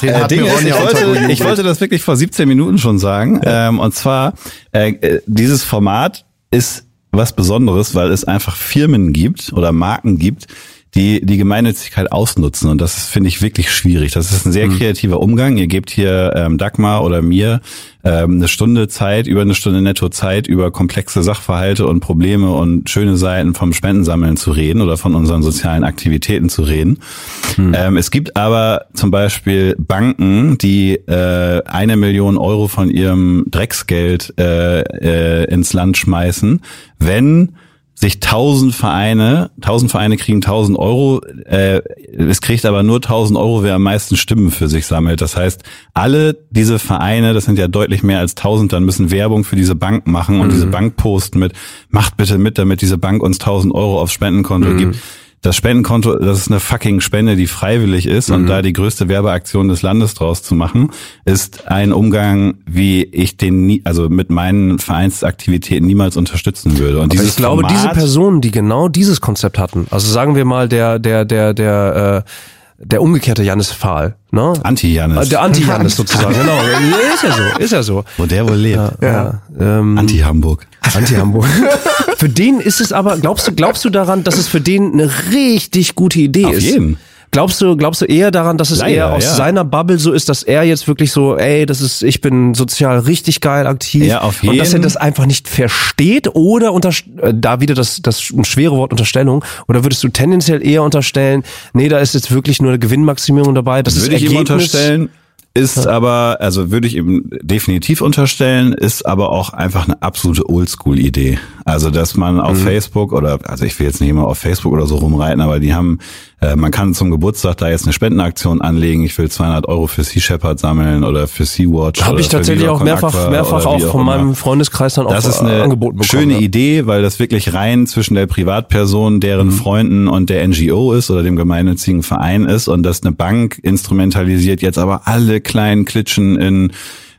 äh, Ding ist, ich, wollte, ich wollte das wirklich vor 17 Minuten schon sagen. Ähm, und zwar, äh, äh, dieses Format ist was Besonderes, weil es einfach Firmen gibt oder Marken gibt, die die Gemeinnützigkeit ausnutzen. Und das finde ich wirklich schwierig. Das ist ein sehr mhm. kreativer Umgang. Ihr gebt hier ähm, Dagmar oder mir ähm, eine Stunde Zeit, über eine Stunde netto Zeit, über komplexe Sachverhalte und Probleme und schöne Seiten vom Spendensammeln zu reden oder von unseren sozialen Aktivitäten zu reden. Mhm. Ähm, es gibt aber zum Beispiel Banken, die äh, eine Million Euro von ihrem Drecksgeld äh, äh, ins Land schmeißen, wenn sich tausend Vereine, tausend Vereine kriegen tausend Euro, äh, es kriegt aber nur tausend Euro, wer am meisten Stimmen für sich sammelt. Das heißt, alle diese Vereine, das sind ja deutlich mehr als tausend, dann müssen Werbung für diese Bank machen und mhm. diese Bank posten mit, macht bitte mit, damit diese Bank uns tausend Euro aufs Spendenkonto mhm. gibt das Spendenkonto, das ist eine fucking Spende, die freiwillig ist mhm. und da die größte Werbeaktion des Landes draus zu machen, ist ein Umgang, wie ich den nie, also mit meinen Vereinsaktivitäten niemals unterstützen würde. Und dieses ich glaube, Format, diese Personen, die genau dieses Konzept hatten, also sagen wir mal der der der der äh, der umgekehrte Janis Fahl, ne? Anti-Janis. Der Anti-Janis sozusagen, genau. ist ja so, ist ja so. Wo der wohl lebt. Ja, ja. Ähm, Anti-Hamburg. Anti-Hamburg. für den ist es aber, glaubst du, glaubst du daran, dass es für den eine richtig gute Idee Auf ist? Auf jeden. Glaubst du, glaubst du eher daran, dass es Leider, eher aus ja. seiner Bubble so ist, dass er jetzt wirklich so, ey, das ist, ich bin sozial richtig geil aktiv ja, auf jeden. und dass er das einfach nicht versteht oder unter, äh, da wieder das, das ein schwere Wort Unterstellung oder würdest du tendenziell eher unterstellen, nee, da ist jetzt wirklich nur eine Gewinnmaximierung dabei, das Würde ist ich ihm unterstellen, ist ja. aber, also würde ich ihm definitiv unterstellen, ist aber auch einfach eine absolute Oldschool-Idee. Also, dass man auf mhm. Facebook oder, also ich will jetzt nicht immer auf Facebook oder so rumreiten, aber die haben, äh, man kann zum Geburtstag da jetzt eine Spendenaktion anlegen. Ich will 200 Euro für Sea Shepherd sammeln oder für Sea Watch. Habe ich tatsächlich auch mehrfach, mehrfach auch von meinem Freundeskreis dann auch das ist eine angeboten bekommen. Schöne ja. Idee, weil das wirklich rein zwischen der Privatperson, deren mhm. Freunden und der NGO ist oder dem gemeinnützigen Verein ist und dass eine Bank instrumentalisiert jetzt aber alle kleinen Klitschen in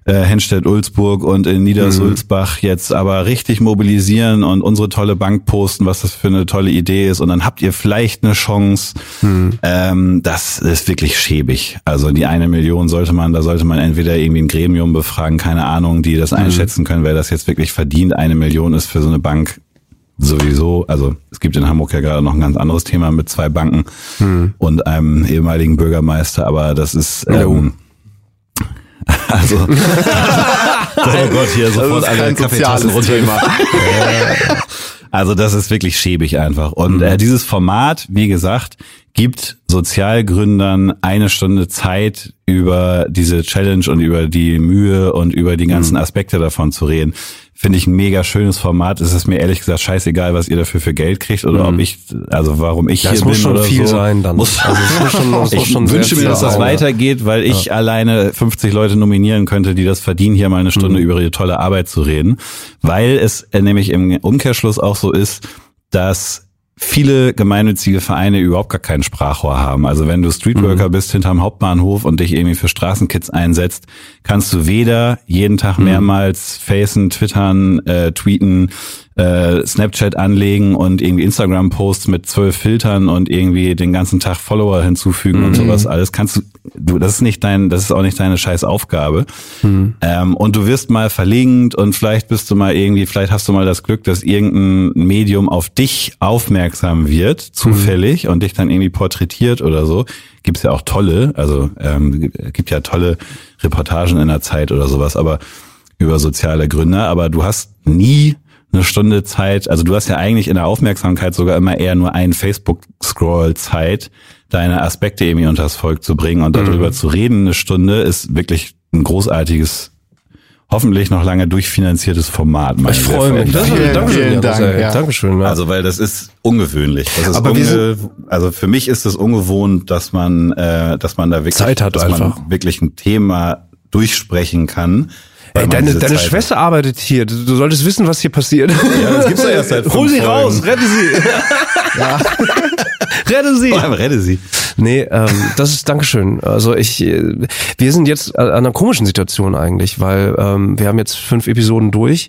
äh, Henstedt-Ulzburg und in Niedersulzbach mhm. jetzt aber richtig mobilisieren und unsere tolle Bank posten, was das für eine tolle Idee ist und dann habt ihr vielleicht eine Chance. Mhm. Ähm, das ist wirklich schäbig. Also die eine Million sollte man, da sollte man entweder irgendwie ein Gremium befragen, keine Ahnung, die das mhm. einschätzen können, wer das jetzt wirklich verdient. Eine Million ist für so eine Bank sowieso, also es gibt in Hamburg ja gerade noch ein ganz anderes Thema mit zwei Banken hm. und einem ehemaligen Bürgermeister, aber das ist ähm, also, oh Gott, hier sofort alle Kaffeetassen runter. Also das ist wirklich schäbig einfach. Und Mhm. äh, dieses Format, wie gesagt, gibt Sozialgründern eine Stunde Zeit, über diese Challenge und über die Mühe und über die Mhm. ganzen Aspekte davon zu reden. Finde ich ein mega schönes Format. Es ist mir ehrlich gesagt scheißegal, was ihr dafür für Geld kriegt oder ob ich, also warum ich Mhm. Das hier muss bin schon oder viel so. sein dann. Muss, Also es muss schon- es muss ich schon wünsche mir, dass das ja. weitergeht, weil ich alleine 50 Leute nominieren könnte, die das verdienen, hier mal eine Stunde Mhm. über ihre tolle Arbeit zu reden. Weil es äh, nämlich im Umkehrschluss auch so ist, dass viele gemeinnützige Vereine überhaupt gar kein Sprachrohr haben. Also wenn du Streetworker bist hinterm Hauptbahnhof und dich irgendwie für Straßenkids einsetzt, kannst du weder jeden Tag mehrmals facen, twittern, äh, tweeten, äh, Snapchat anlegen und irgendwie Instagram-Posts mit zwölf Filtern und irgendwie den ganzen Tag Follower hinzufügen und sowas alles. Kannst du, du, das ist nicht dein, das ist auch nicht deine scheiß Aufgabe. Ähm, und du wirst mal verlinkt und vielleicht bist du mal irgendwie, vielleicht hast du mal das Glück, dass irgendein Medium auf dich aufmerksam wird, zufällig, und dich dann irgendwie porträtiert oder so. Gibt's ja auch tolle, also ähm, gibt ja tolle Reportagen in der Zeit oder sowas, aber über soziale Gründe, aber du hast nie eine Stunde Zeit, also du hast ja eigentlich in der Aufmerksamkeit sogar immer eher nur einen Facebook-Scroll Zeit, deine Aspekte irgendwie unters Volk zu bringen und darüber zu reden. Eine Stunde ist wirklich ein großartiges, hoffentlich noch lange durchfinanziertes Format. meine Ich freue mich. Das, Vielen, Dankeschön, vielen Dank, ja. Dankeschön. Ja. also weil das ist ungewöhnlich. Das ist Aber unge also für mich ist es ungewohnt, dass man, äh, dass man da wirklich, Zeit hat dass einfach. man wirklich ein Thema durchsprechen kann. Ey, deine deine. Schwester arbeitet hier. Du, solltest wissen, was hier passiert. Ja, das gibt's ja erst seit Hol sie Folgen. raus, rette sie. rette sie. Vor allem rette sie. Nee, ähm, das ist Dankeschön. Also ich, äh, wir sind jetzt an einer komischen Situation eigentlich, weil ähm, wir haben jetzt fünf Episoden durch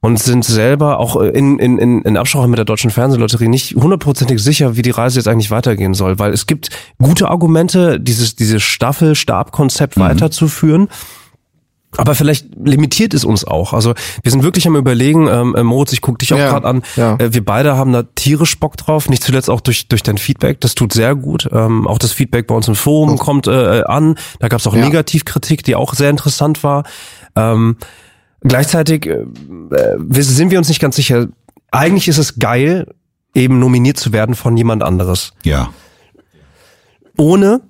und sind selber auch in, in, in, in Absprache mit der Deutschen Fernsehlotterie nicht hundertprozentig sicher, wie die Reise jetzt eigentlich weitergehen soll, weil es gibt gute Argumente, dieses, dieses Staffel-Stab-Konzept weiterzuführen. Aber vielleicht limitiert es uns auch. Also wir sind wirklich am überlegen, ähm, äh, Moritz, ich guck dich auch Ja, gerade an. ja. Äh, wir beide haben da tierisch Bock drauf, nicht zuletzt auch durch, durch dein Feedback. Das tut sehr gut. Ähm, auch das Feedback bei uns im Forum kommt äh, an. Da gab es auch Ja. Negativkritik, die auch sehr interessant war. Ähm, gleichzeitig äh, äh, wir- sind wir uns nicht ganz sicher. Eigentlich ist es geil, eben nominiert zu werden von jemand anderes Ja. ohne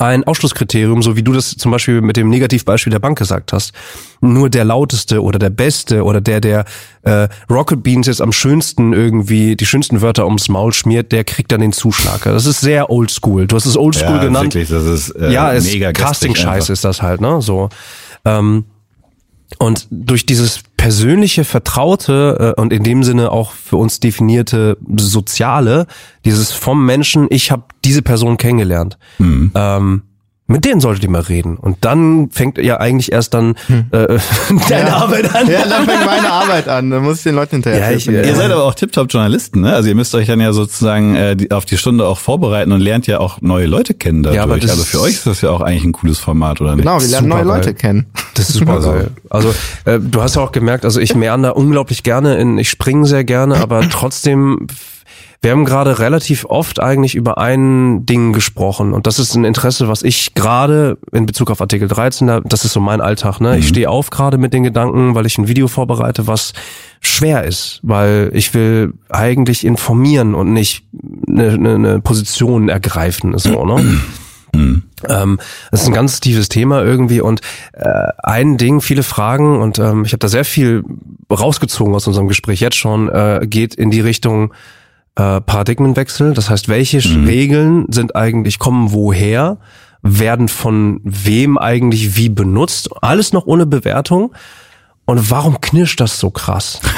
ein Ausschlusskriterium, so wie du das zum Beispiel mit dem Negativbeispiel der Bank gesagt hast. Nur der lauteste oder der beste oder der, der äh, Rocket Beans jetzt am schönsten irgendwie die schönsten Wörter ums Maul schmiert, der kriegt dann den Zuschlag. Das ist sehr oldschool. Du hast es oldschool Ja, genannt. wirklich, das ist äh, ja, es mega Casting-Scheiß ist das halt, ne? So. Ähm, und durch dieses persönliche, vertraute äh, und in dem Sinne auch für uns definierte Soziale, dieses vom Menschen, ich habe diese Person kennengelernt, ähm, mit denen solltet ihr mal reden. Und dann fängt ja eigentlich erst dann äh, deine Arbeit an. Ja, dann fängt meine Arbeit an. Dann muss ich den Leuten hinterher. Ja, ich- telefonieren. Ihr seid aber auch Tip-Top-Journalisten, ne? Also ihr müsst euch dann ja sozusagen äh, die, auf die Stunde auch vorbereiten und lernt ja auch neue Leute kennen dadurch. Ja, aber also für euch ist das ja auch eigentlich ein cooles Format, oder nicht? Genau, wir lernen neue Super Leute geil. kennen. Das ist super geil. Also äh, du hast ja auch gemerkt, also ich meander unglaublich gerne in, ich springe sehr gerne, aber trotzdem, wir haben gerade relativ oft eigentlich über ein Ding gesprochen und das ist ein Interesse, was ich gerade in Bezug auf Artikel 13, da- das ist so mein Alltag, ne? Ich stehe auf gerade mit den Gedanken, weil ich ein Video vorbereite, was schwer ist, weil ich will eigentlich informieren und nicht eine, eine, eine Position ergreifen, so, ne? Ähm, das ist ein ganz tiefes Thema irgendwie und äh, ein Ding, viele Fragen und ähm, ich habe da sehr viel rausgezogen aus unserem Gespräch jetzt schon, äh, geht in die Richtung äh, Paradigmenwechsel. Das heißt, welche Regeln sind eigentlich, kommen woher, werden von wem eigentlich wie benutzt, alles noch ohne Bewertung. Und warum knirscht das so krass?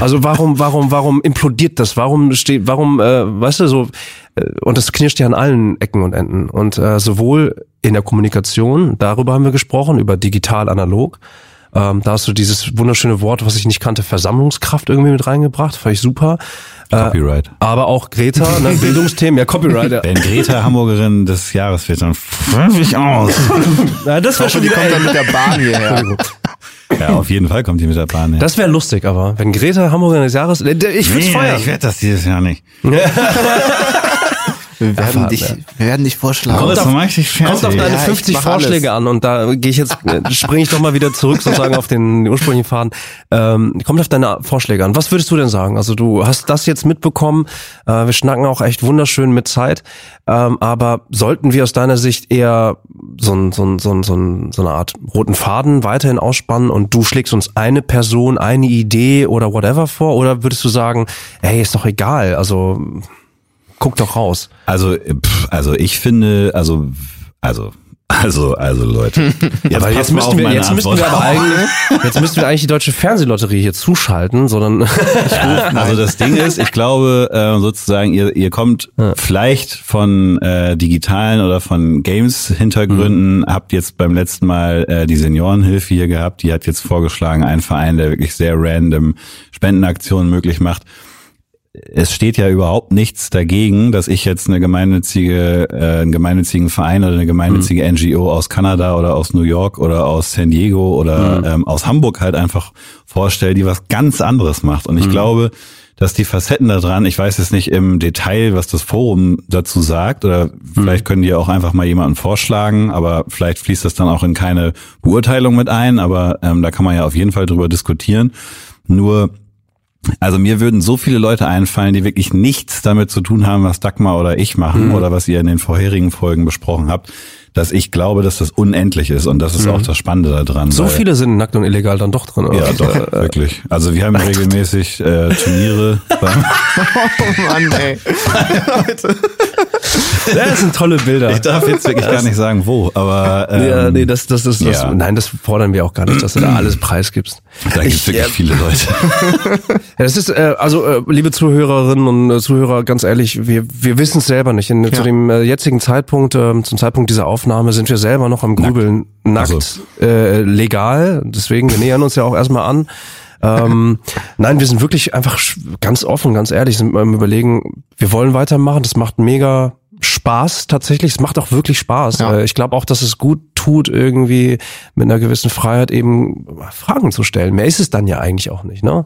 Also warum, warum, warum implodiert das? Warum steht, warum, äh, weißt du, so, äh, und das knirscht ja an allen Ecken und Enden. Und äh, sowohl in der Kommunikation, darüber haben wir gesprochen, über digital, analog. Ähm, da hast du dieses wunderschöne Wort, was ich nicht kannte, Versammlungskraft irgendwie mit reingebracht, fand ich super. Copyright. Aber auch Greta, ne, Bildungsthemen, ja, Copyright. Ja. Wenn Greta Hamburgerin des Jahres wird, dann ich aus. Ja, das wäre schon Die kommt dann mit der Bahn hierher. Ja, auf jeden Fall kommt die mit der Bahn. her. das wäre lustig, aber wenn Greta Hamburger des Jahres, äh, ich würde Nee, feiern. ich werde das dieses Jahr nicht. Wir werden, dich, wir werden dich vorschlagen. Kommt auf, Kommt auf deine Ja, ich 50 mach Vorschläge an und da gehe ich jetzt, springe ich doch mal wieder zurück sozusagen auf den ursprünglichen Faden. Ähm, kommt auf deine Vorschläge an. Was würdest du denn sagen? Also du hast das jetzt mitbekommen. Äh, wir schnacken auch echt wunderschön mit Zeit. Ähm, aber sollten wir aus deiner Sicht eher so, ein, so, ein, so, ein, so, ein, so eine Art roten Faden weiterhin ausspannen und du schlägst uns eine Person, eine Idee oder whatever vor? Oder würdest du sagen, ey, ist doch egal, also guck doch raus. Also, pff, also ich finde, also, also, also, also Leute. Jetzt aber jetzt müssten wir, jetzt müssten wir aber eigentlich, jetzt müssten wir eigentlich die deutsche Fernsehlotterie hier zuschalten, sondern Also das Ding ist, ich glaube äh, sozusagen, ihr, ihr kommt vielleicht von äh, digitalen oder von Games-Hintergründen, habt jetzt beim letzten Mal äh, die Seniorenhilfe hier gehabt, die hat jetzt vorgeschlagen, einen Verein, der wirklich sehr random Spendenaktionen möglich macht. Es steht ja überhaupt nichts dagegen, dass ich jetzt eine gemeinnützige, äh, einen gemeinnützigen Verein oder eine gemeinnützige NGO aus Kanada oder aus New York oder aus San Diego oder ähm, aus Hamburg halt einfach vorstelle, die was ganz anderes macht. Und ich glaube, dass die Facetten da dran, ich weiß jetzt nicht im Detail, was das Forum dazu sagt, oder vielleicht können die auch einfach mal jemanden vorschlagen, aber vielleicht fließt das dann auch in keine Beurteilung mit ein, aber ähm, da kann man ja auf jeden Fall drüber diskutieren. Nur also mir würden so viele Leute einfallen, die wirklich nichts damit zu tun haben, was Dagmar oder ich machen oder was ihr in den vorherigen Folgen besprochen habt, dass ich glaube, dass das unendlich ist und das ist auch das Spannende daran. so weil- viele sind nackt und illegal dann doch drin. Oder? Ja, doch, wirklich. Also wir haben regelmäßig äh, Turniere. Oh Mann, ey. Das sind tolle Bilder. ich darf jetzt wirklich gar nicht sagen, wo, aber ähm, ja, nee, das, das, das, das, ja. nein, das fordern wir auch gar nicht, dass du da alles preisgibst. da gibt es wirklich viele Leute. Ja, das ist, äh, also, äh, liebe Zuhörerinnen und äh, Zuhörer, ganz ehrlich, wir, wir wissen es selber nicht. In, Zu dem äh, jetzigen Zeitpunkt, äh, zum Zeitpunkt dieser Aufnahme, sind wir selber noch am Grübeln. Nackt, Also. äh, legal. Deswegen, wir nähern uns ja auch erstmal an. ähm, nein, wir sind wirklich einfach ganz offen, ganz ehrlich, sind am überlegen, wir wollen weitermachen, das macht mega Spaß tatsächlich, es macht auch wirklich Spaß. Ja. Äh, Ich glaube auch, dass es gut tut, irgendwie mit einer gewissen Freiheit eben Fragen zu stellen. Mehr ist es dann ja eigentlich auch nicht, ne?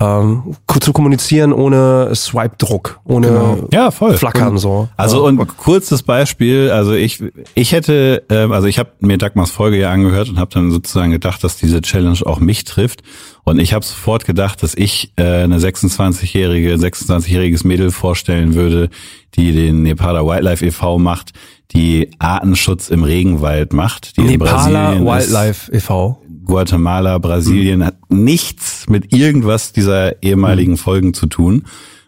Ähm, zu kommunizieren ohne Swipe-Druck, ohne Ja, voll. Flackern so. Also und kurzes Beispiel, also ich ich hätte, ähm, also ich habe mir Dagmars Folge ja angehört und habe dann sozusagen gedacht, dass diese Challenge auch mich trifft. Und ich habe sofort gedacht, dass ich äh, eine 26-jährige, 26-jähriges Mädel vorstellen würde, die den Nepala Wildlife e.V. macht, die Artenschutz im Regenwald macht, die in Nepala Brasilien ist. Wildlife e.V. Guatemala, Brasilien hat nichts mit irgendwas dieser ehemaligen Folgen zu tun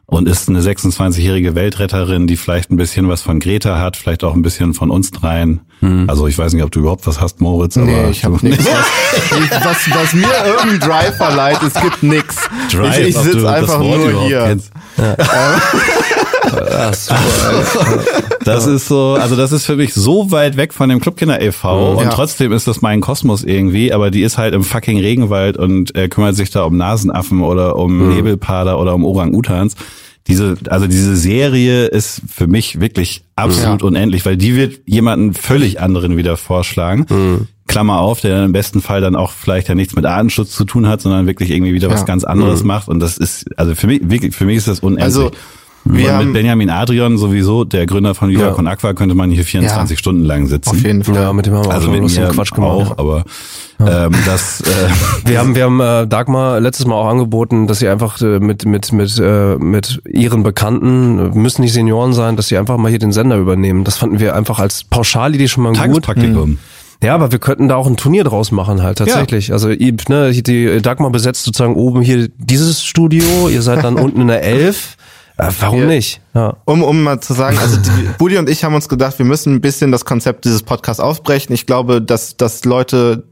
und ist eine 26-jährige Weltretterin, die vielleicht ein bisschen was von Greta hat, vielleicht auch ein bisschen von uns dreien. Also ich weiß nicht, ob du überhaupt was hast, Moritz, aber Nee, ich habe nichts. Was, was, was mir irgendein Drive verleiht, es gibt. Drive, ich ich sitze einfach nur hier. kennst. Ach, super. Das ist so, also das ist für mich so weit weg von dem Clubkinder e.V. und Ja. trotzdem ist das mein Kosmos irgendwie, aber die ist halt im fucking Regenwald und äh, kümmert sich da um Nasenaffen oder um Nebelpader oder um Orang-Utans. Diese, also diese Serie ist für mich wirklich absolut Ja. unendlich, weil die wird jemanden völlig anderen wieder vorschlagen. Klammer auf, der im besten Fall dann auch vielleicht ja nichts mit Artenschutz zu tun hat, sondern wirklich irgendwie wieder was Ja. ganz anderes macht. Und das ist, also für mich, wirklich, für mich ist das unendlich. Also, Wir mit haben Benjamin Adrian sowieso, der Gründer von Viva Ja. Con Aqua, könnte man hier 24 Ja. Stunden lang sitzen. auf jeden Fall. Ja, mit dem haben wir auch Also schon mit lustigen mir Quatsch gemacht. auch, ja. aber ähm, das, äh, Wir haben, wir haben äh, Dagmar letztes Mal auch angeboten, dass sie einfach äh, mit mit mit äh, mit ihren Bekannten müssen nicht Senioren sein, dass sie einfach mal hier den Sender übernehmen. Das fanden wir einfach als Pauschalidee schon mal gut. Tagespraktikum. Ja, aber wir könnten da auch ein Turnier draus machen halt tatsächlich. Also ihr, ne, die Dagmar besetzt sozusagen oben hier dieses Studio, ihr seid dann unten in der Elf. Äh, warum Wir- nicht? Ja. Um, um mal zu sagen, also die, Budi und ich haben uns gedacht, wir müssen ein bisschen das Konzept dieses Podcasts aufbrechen. Ich glaube, dass, dass Leute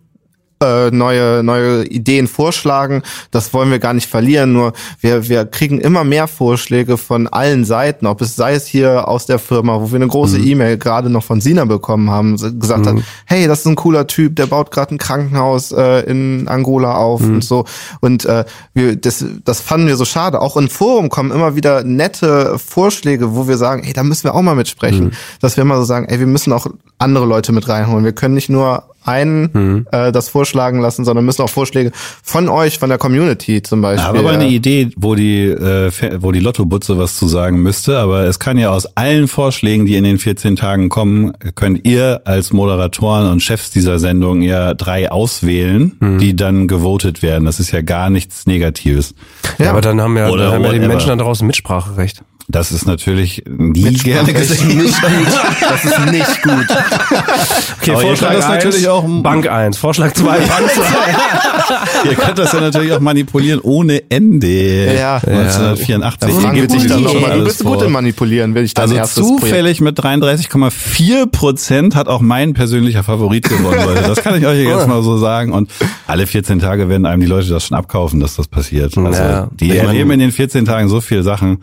äh, neue, neue Ideen vorschlagen. Das wollen wir gar nicht verlieren. Nur wir, wir kriegen immer mehr Vorschläge von allen Seiten, ob es sei es hier aus der Firma, wo wir eine große E-Mail gerade noch von Sina bekommen haben, gesagt hat, hey, das ist ein cooler Typ, der baut gerade ein Krankenhaus äh, in Angola auf und so. Und äh, wir, das, das fanden wir so schade. Auch im Forum kommen immer wieder nette Vorschläge, wo wir sagen, hey, da müssen wir auch mal mitsprechen. Dass wir immer so sagen, ey, wir müssen auch andere Leute mit reinholen. Wir können nicht nur einen Mhm. äh, das vorschlagen lassen, sondern müssen auch Vorschläge von euch, von der Community zum Beispiel. Aber mal eine Idee, wo die, äh, wo die Lottobutze was zu sagen müsste, aber es kann ja aus allen Vorschlägen, die in den 14 Tagen kommen, könnt ihr als Moderatoren und Chefs dieser Sendung ja drei auswählen, Mhm. die dann gewotet werden. Das ist ja gar nichts Negatives. Ja, aber dann haben ja, dann haben ja die. Menschen da draußen Mitspracherecht. Das ist natürlich nie gerne gesehen. nicht gut. Das ist nicht gut. Okay, Aber das eins, natürlich auch- Bank 1, Vorschlag 2, Bank 2. Ihr könnt das ja natürlich auch manipulieren ohne Ende. Ja. 1984. Hier Frank gibt sich dann schon du bist gut im Manipulieren, will ich dein Also erstes Projekt. zufällig mit 33,4 Prozent hat auch mein persönlicher Favorit gewonnen, Leute. Das kann ich euch jetzt mal so sagen. Und alle 14 Tage werden einem die Leute das schon abkaufen, dass das passiert. Also Ja. die Ich meine- erleben in den 14 Tagen so viele Sachen.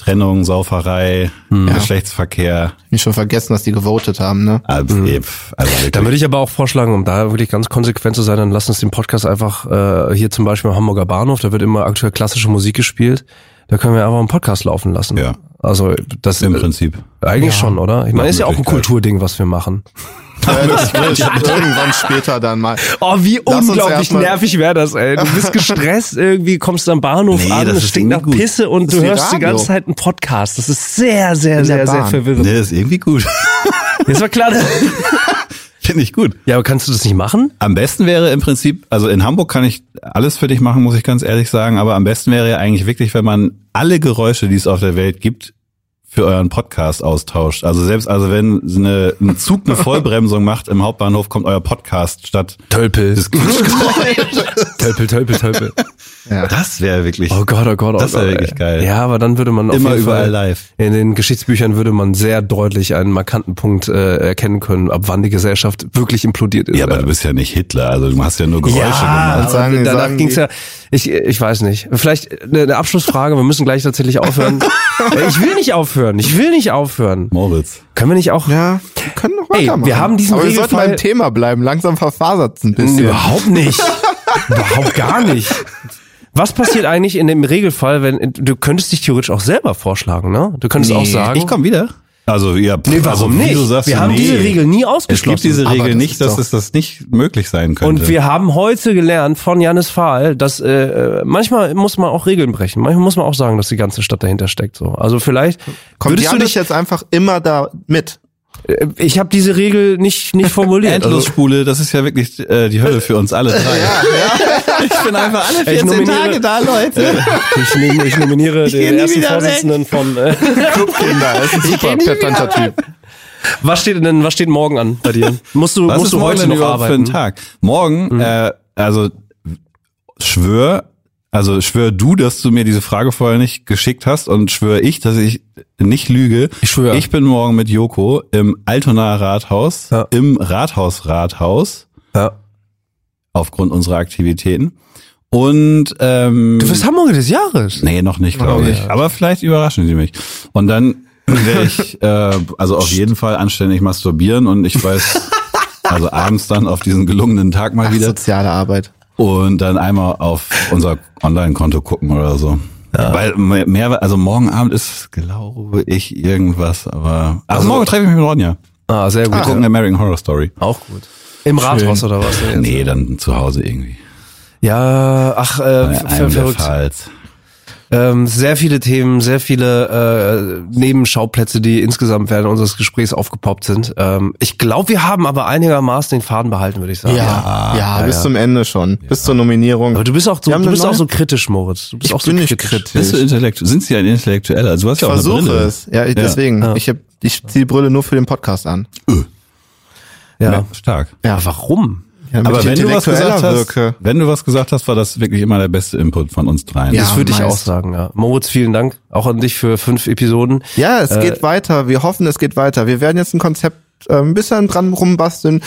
Trennung, Sauferei, Geschlechtsverkehr. Ich schon vergessen, dass die gewotet haben, ne? Also, pf, also. Da würde ich aber auch vorschlagen, um da wirklich ganz konsequent zu sein, dann lass uns den Podcast einfach äh, hier zum Beispiel am Hamburger Bahnhof, da wird immer aktuell klassische Musik gespielt. Da können wir einfach einen Podcast laufen lassen. Ja. Also das Im äh, Prinzip. Eigentlich schon, oder? Ich meine, ist ja auch ein. Kulturding, was wir machen. Äh, das wird irgendwann später dann mal. Oh, wie Lass unglaublich nervig wäre das, ey. Du bist gestresst irgendwie, kommst am Bahnhof Nee, an, das es ist stinkt nach gut. Pisse und Das du hörst die ganze Zeit einen Podcast. Das ist sehr, sehr, sehr, sehr verwirrend. Nee, ist irgendwie gut. Das war klar. Finde ich gut. Ja, aber kannst du das nicht machen? Am besten wäre im Prinzip, also in Hamburg kann ich alles für dich machen, muss ich ganz ehrlich sagen, aber am besten wäre ja eigentlich wirklich, wenn man alle Geräusche, die es auf der Welt gibt, für euren Podcast austauscht. Also selbst, also wenn eine, ein Zug eine Vollbremsung macht im Hauptbahnhof, kommt euer Podcast statt Tölpel. Tölpel, Tölpel, Tölpel. Das wäre wirklich Oh Gott, oh Gott, oh Das wär Gott, wirklich geil. Ja, aber dann würde man auf immer jeden überall Fall, live. In den Geschichtsbüchern würde man sehr deutlich einen markanten Punkt äh, erkennen können, ab wann die Gesellschaft wirklich implodiert ist. Ja, aber du bist ja nicht Hitler, also du hast ja nur Geräusche ja, gemacht. Sagen- danach ging's die- ja. Ich, ich weiß nicht. Vielleicht eine, eine Abschlussfrage. Wir müssen gleich tatsächlich aufhören. Ich will nicht aufhören. Ich will nicht aufhören. Moritz. Können wir nicht auch? Ja, wir können noch Ey, weitermachen. wir haben diesen Aber wir sollten Regelfall- beim Thema bleiben. Langsam verfasert es ein bisschen. Überhaupt nicht. Überhaupt gar nicht. Was passiert eigentlich in dem Regelfall, wenn du könntest dich theoretisch auch selber vorschlagen, ne? Du könntest auch sagen. Ich komme wieder. Also ja, pff, Nee, warum also, nicht? Du sagst, wir haben nee. diese Regel nie Es ausgeschlossen. gibt diese Regel das nicht, dass es das nicht möglich sein könnte. Und wir haben heute gelernt von Janis Fahl, dass äh, manchmal muss man auch Regeln brechen. Manchmal muss man auch sagen, dass die ganze Stadt dahinter steckt. So, also vielleicht Kommt würdest du Janis dich. jetzt einfach immer da mit? Äh, Ich habe diese Regel nicht nicht formuliert. Also, Endlosspule, das ist ja wirklich äh, die Hölle für uns alle drei. Ich bin einfach alle Ich 14 nominiere- Tage da, Leute. ich, nehme, ich nominiere geh den ersten Vorsitzenden von. Äh, Clubkinder, das ist ein super petanter Typ. was steht denn? Was steht morgen an bei dir? Musst du Was musst ist du morgen heute noch arbeiten? für ein Tag? Morgen, äh, also schwör, also schwör du, dass du mir diese Frage vorher nicht geschickt hast und schwör ich, dass ich nicht lüge. Ich schwöre. Ich bin morgen mit Joko im Altonaer Rathaus, Ja. im Rathaus-Rathaus, Ja. aufgrund unserer Aktivitäten. Und ähm, Du bist Hamburger des Jahres. Nee, noch nicht, glaube ich. Aber vielleicht überraschen sie mich. Und dann werde ich äh, also auf jeden Fall anständig masturbieren und ich weiß, also abends dann auf diesen gelungenen Tag mal Ach, wieder soziale Arbeit. Und dann einmal auf unser Online-Konto gucken oder so. Weil mehr, also morgen Abend ist, glaube ich, irgendwas, aber. Also morgen treffe ich mich mit Ronja. Ah, sehr gut. Wir gucken American Horror Story. Auch gut. Im Rathaus oder was? Nee, dann zu Hause irgendwie. Ja, ach, äh, verrückt. Pfalz. Ähm, sehr viele Themen, sehr viele äh, Nebenschauplätze, die insgesamt während unseres Gesprächs aufgepoppt sind. Ähm, ich glaube, wir haben aber einigermaßen den Faden behalten, würde ich sagen. Ja, ja, bis ja. zum Ende schon. Bis zur Nominierung. Aber du bist auch so, du eine bist auch so kritisch, Moritz. Du bist Ich auch so bin nicht kritisch. kritisch. Bist du intellektuell? Sind Sie ein Intellektueller? Also du hast Ich ja auch eine versuche Brille. es. Ja, ich, deswegen. Ja. Ich, hab, ich ziehe die Brille nur für den Podcast an. Ja. Ja, stark. Ja. Warum? Ja, Aber wenn du was gesagt hast, wenn du was gesagt hast, war das wirklich immer der beste Input von uns dreien. Ja. das würde ich auch sagen, ja. Moritz, vielen Dank. Auch an dich für fünf Episoden. Ja, es Äh, geht weiter. Wir hoffen, es geht weiter. Wir werden jetzt ein Konzept äh, ein bisschen dran rumbasteln.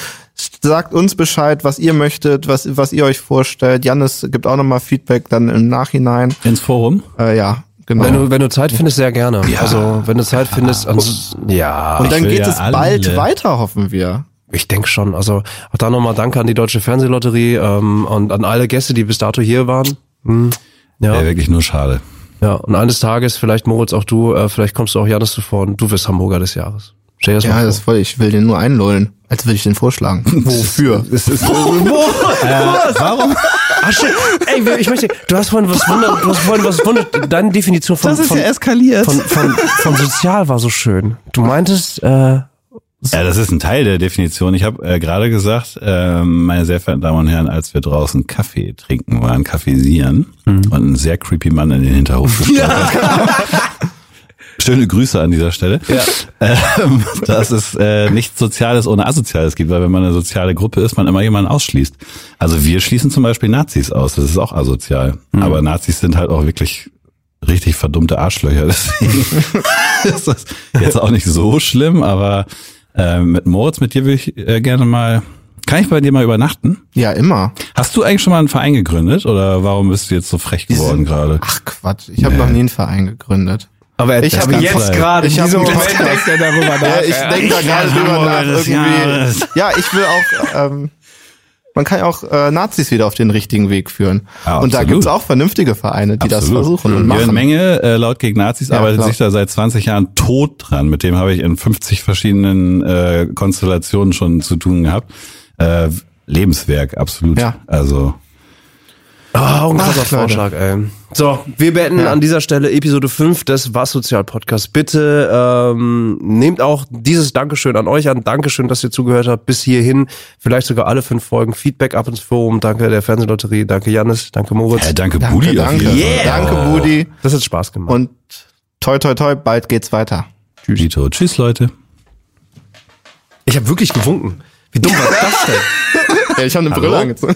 Sagt uns Bescheid, was ihr möchtet, was, was ihr euch vorstellt. Jannis gibt auch nochmal Feedback dann im Nachhinein. Ins Forum? Äh, ja, genau. Wenn du, wenn du Zeit findest, sehr gerne. Also, wenn du Zeit findest, ans ja. Und dann geht ja es alle. bald weiter, hoffen wir. Ich denke schon. Also auch da nochmal Danke an die Deutsche Fernsehlotterie ähm, und an alle Gäste, die bis dato hier waren. Hm. Ja, Wäre wirklich nur schade. ja. Und eines Tages, vielleicht Moritz, auch du, äh, vielleicht kommst du auch Janis zuvor und du wirst Hamburger des Jahres. Stell das Ja, mal das ist voll, ich will den nur einlullen. Als würde ich den vorschlagen. Wofür? Das ist, warum? Ah, shit. Ey, ich möchte, du hast vorhin was wunder, du hast vorhin was wunder, deine Definition von, von, eskaliert. von, von, von sozial war so schön. Du meintest, äh, Ja, das ist ein Teil der Definition. Ich habe äh, gerade gesagt, äh, meine sehr verehrten Damen und Herren, als wir draußen Kaffee trinken waren, kaffeesieren und ein sehr creepy Mann in den Hinterhof gestellt hat. Schöne Grüße an dieser Stelle. Ähm, dass es äh, nichts Soziales ohne Asoziales gibt, weil wenn man eine soziale Gruppe ist, man immer jemanden ausschließt. Also wir schließen zum Beispiel Nazis aus, das ist auch asozial. Aber Nazis sind halt auch wirklich richtig verdummte Arschlöcher. Deswegen ist das jetzt auch nicht so schlimm, aber äh, mit Moritz, mit dir will ich äh, gerne mal. Kann ich bei dir mal übernachten? Ja, immer. Hast du eigentlich schon mal einen Verein gegründet oder warum bist du jetzt so frech geworden gerade? Ach Quatsch, ich habe noch nie einen Verein gegründet. aber Ich habe jetzt gerade Ich diesem einen Moment denkt er darüber nach. Ja, ich denke da gerade drüber nach irgendwie. Jahres. Ja, ich will auch, ähm, man kann ja auch äh, Nazis wieder auf den richtigen Weg führen. Ja, und da gibt's auch vernünftige Vereine, die das Absolut. versuchen und Jörn machen. Menge, äh, laut gegen Nazis, Ja, arbeitet klar. sich da seit 20 Jahren tot dran. Mit dem habe ich in 50 verschiedenen äh, Konstellationen schon zu tun gehabt. Äh, Lebenswerk, absolut. Ja. Also Oh, ein krasser Ach, Leute. Vorschlag, ey. So, wir beenden Ja. an dieser Stelle Episode 5 des Was Sozial Podcasts. Bitte ähm, nehmt auch dieses Dankeschön an euch an. Dankeschön, dass ihr zugehört habt bis hierhin. Vielleicht sogar alle fünf Folgen. Feedback ab ins Forum. Danke der Fernsehlotterie. Danke Janis. Danke Moritz. äh, danke, Danke, Budi. danke. Yeah. Danke, Budi. Das hat Spaß gemacht. Und toi, toi, toi, bald geht's weiter. Dito. Tschüss, Leute. ich habe wirklich gewunken. Wie dumm war das denn? Ja, ich habe eine Hallo? Brille angezogen.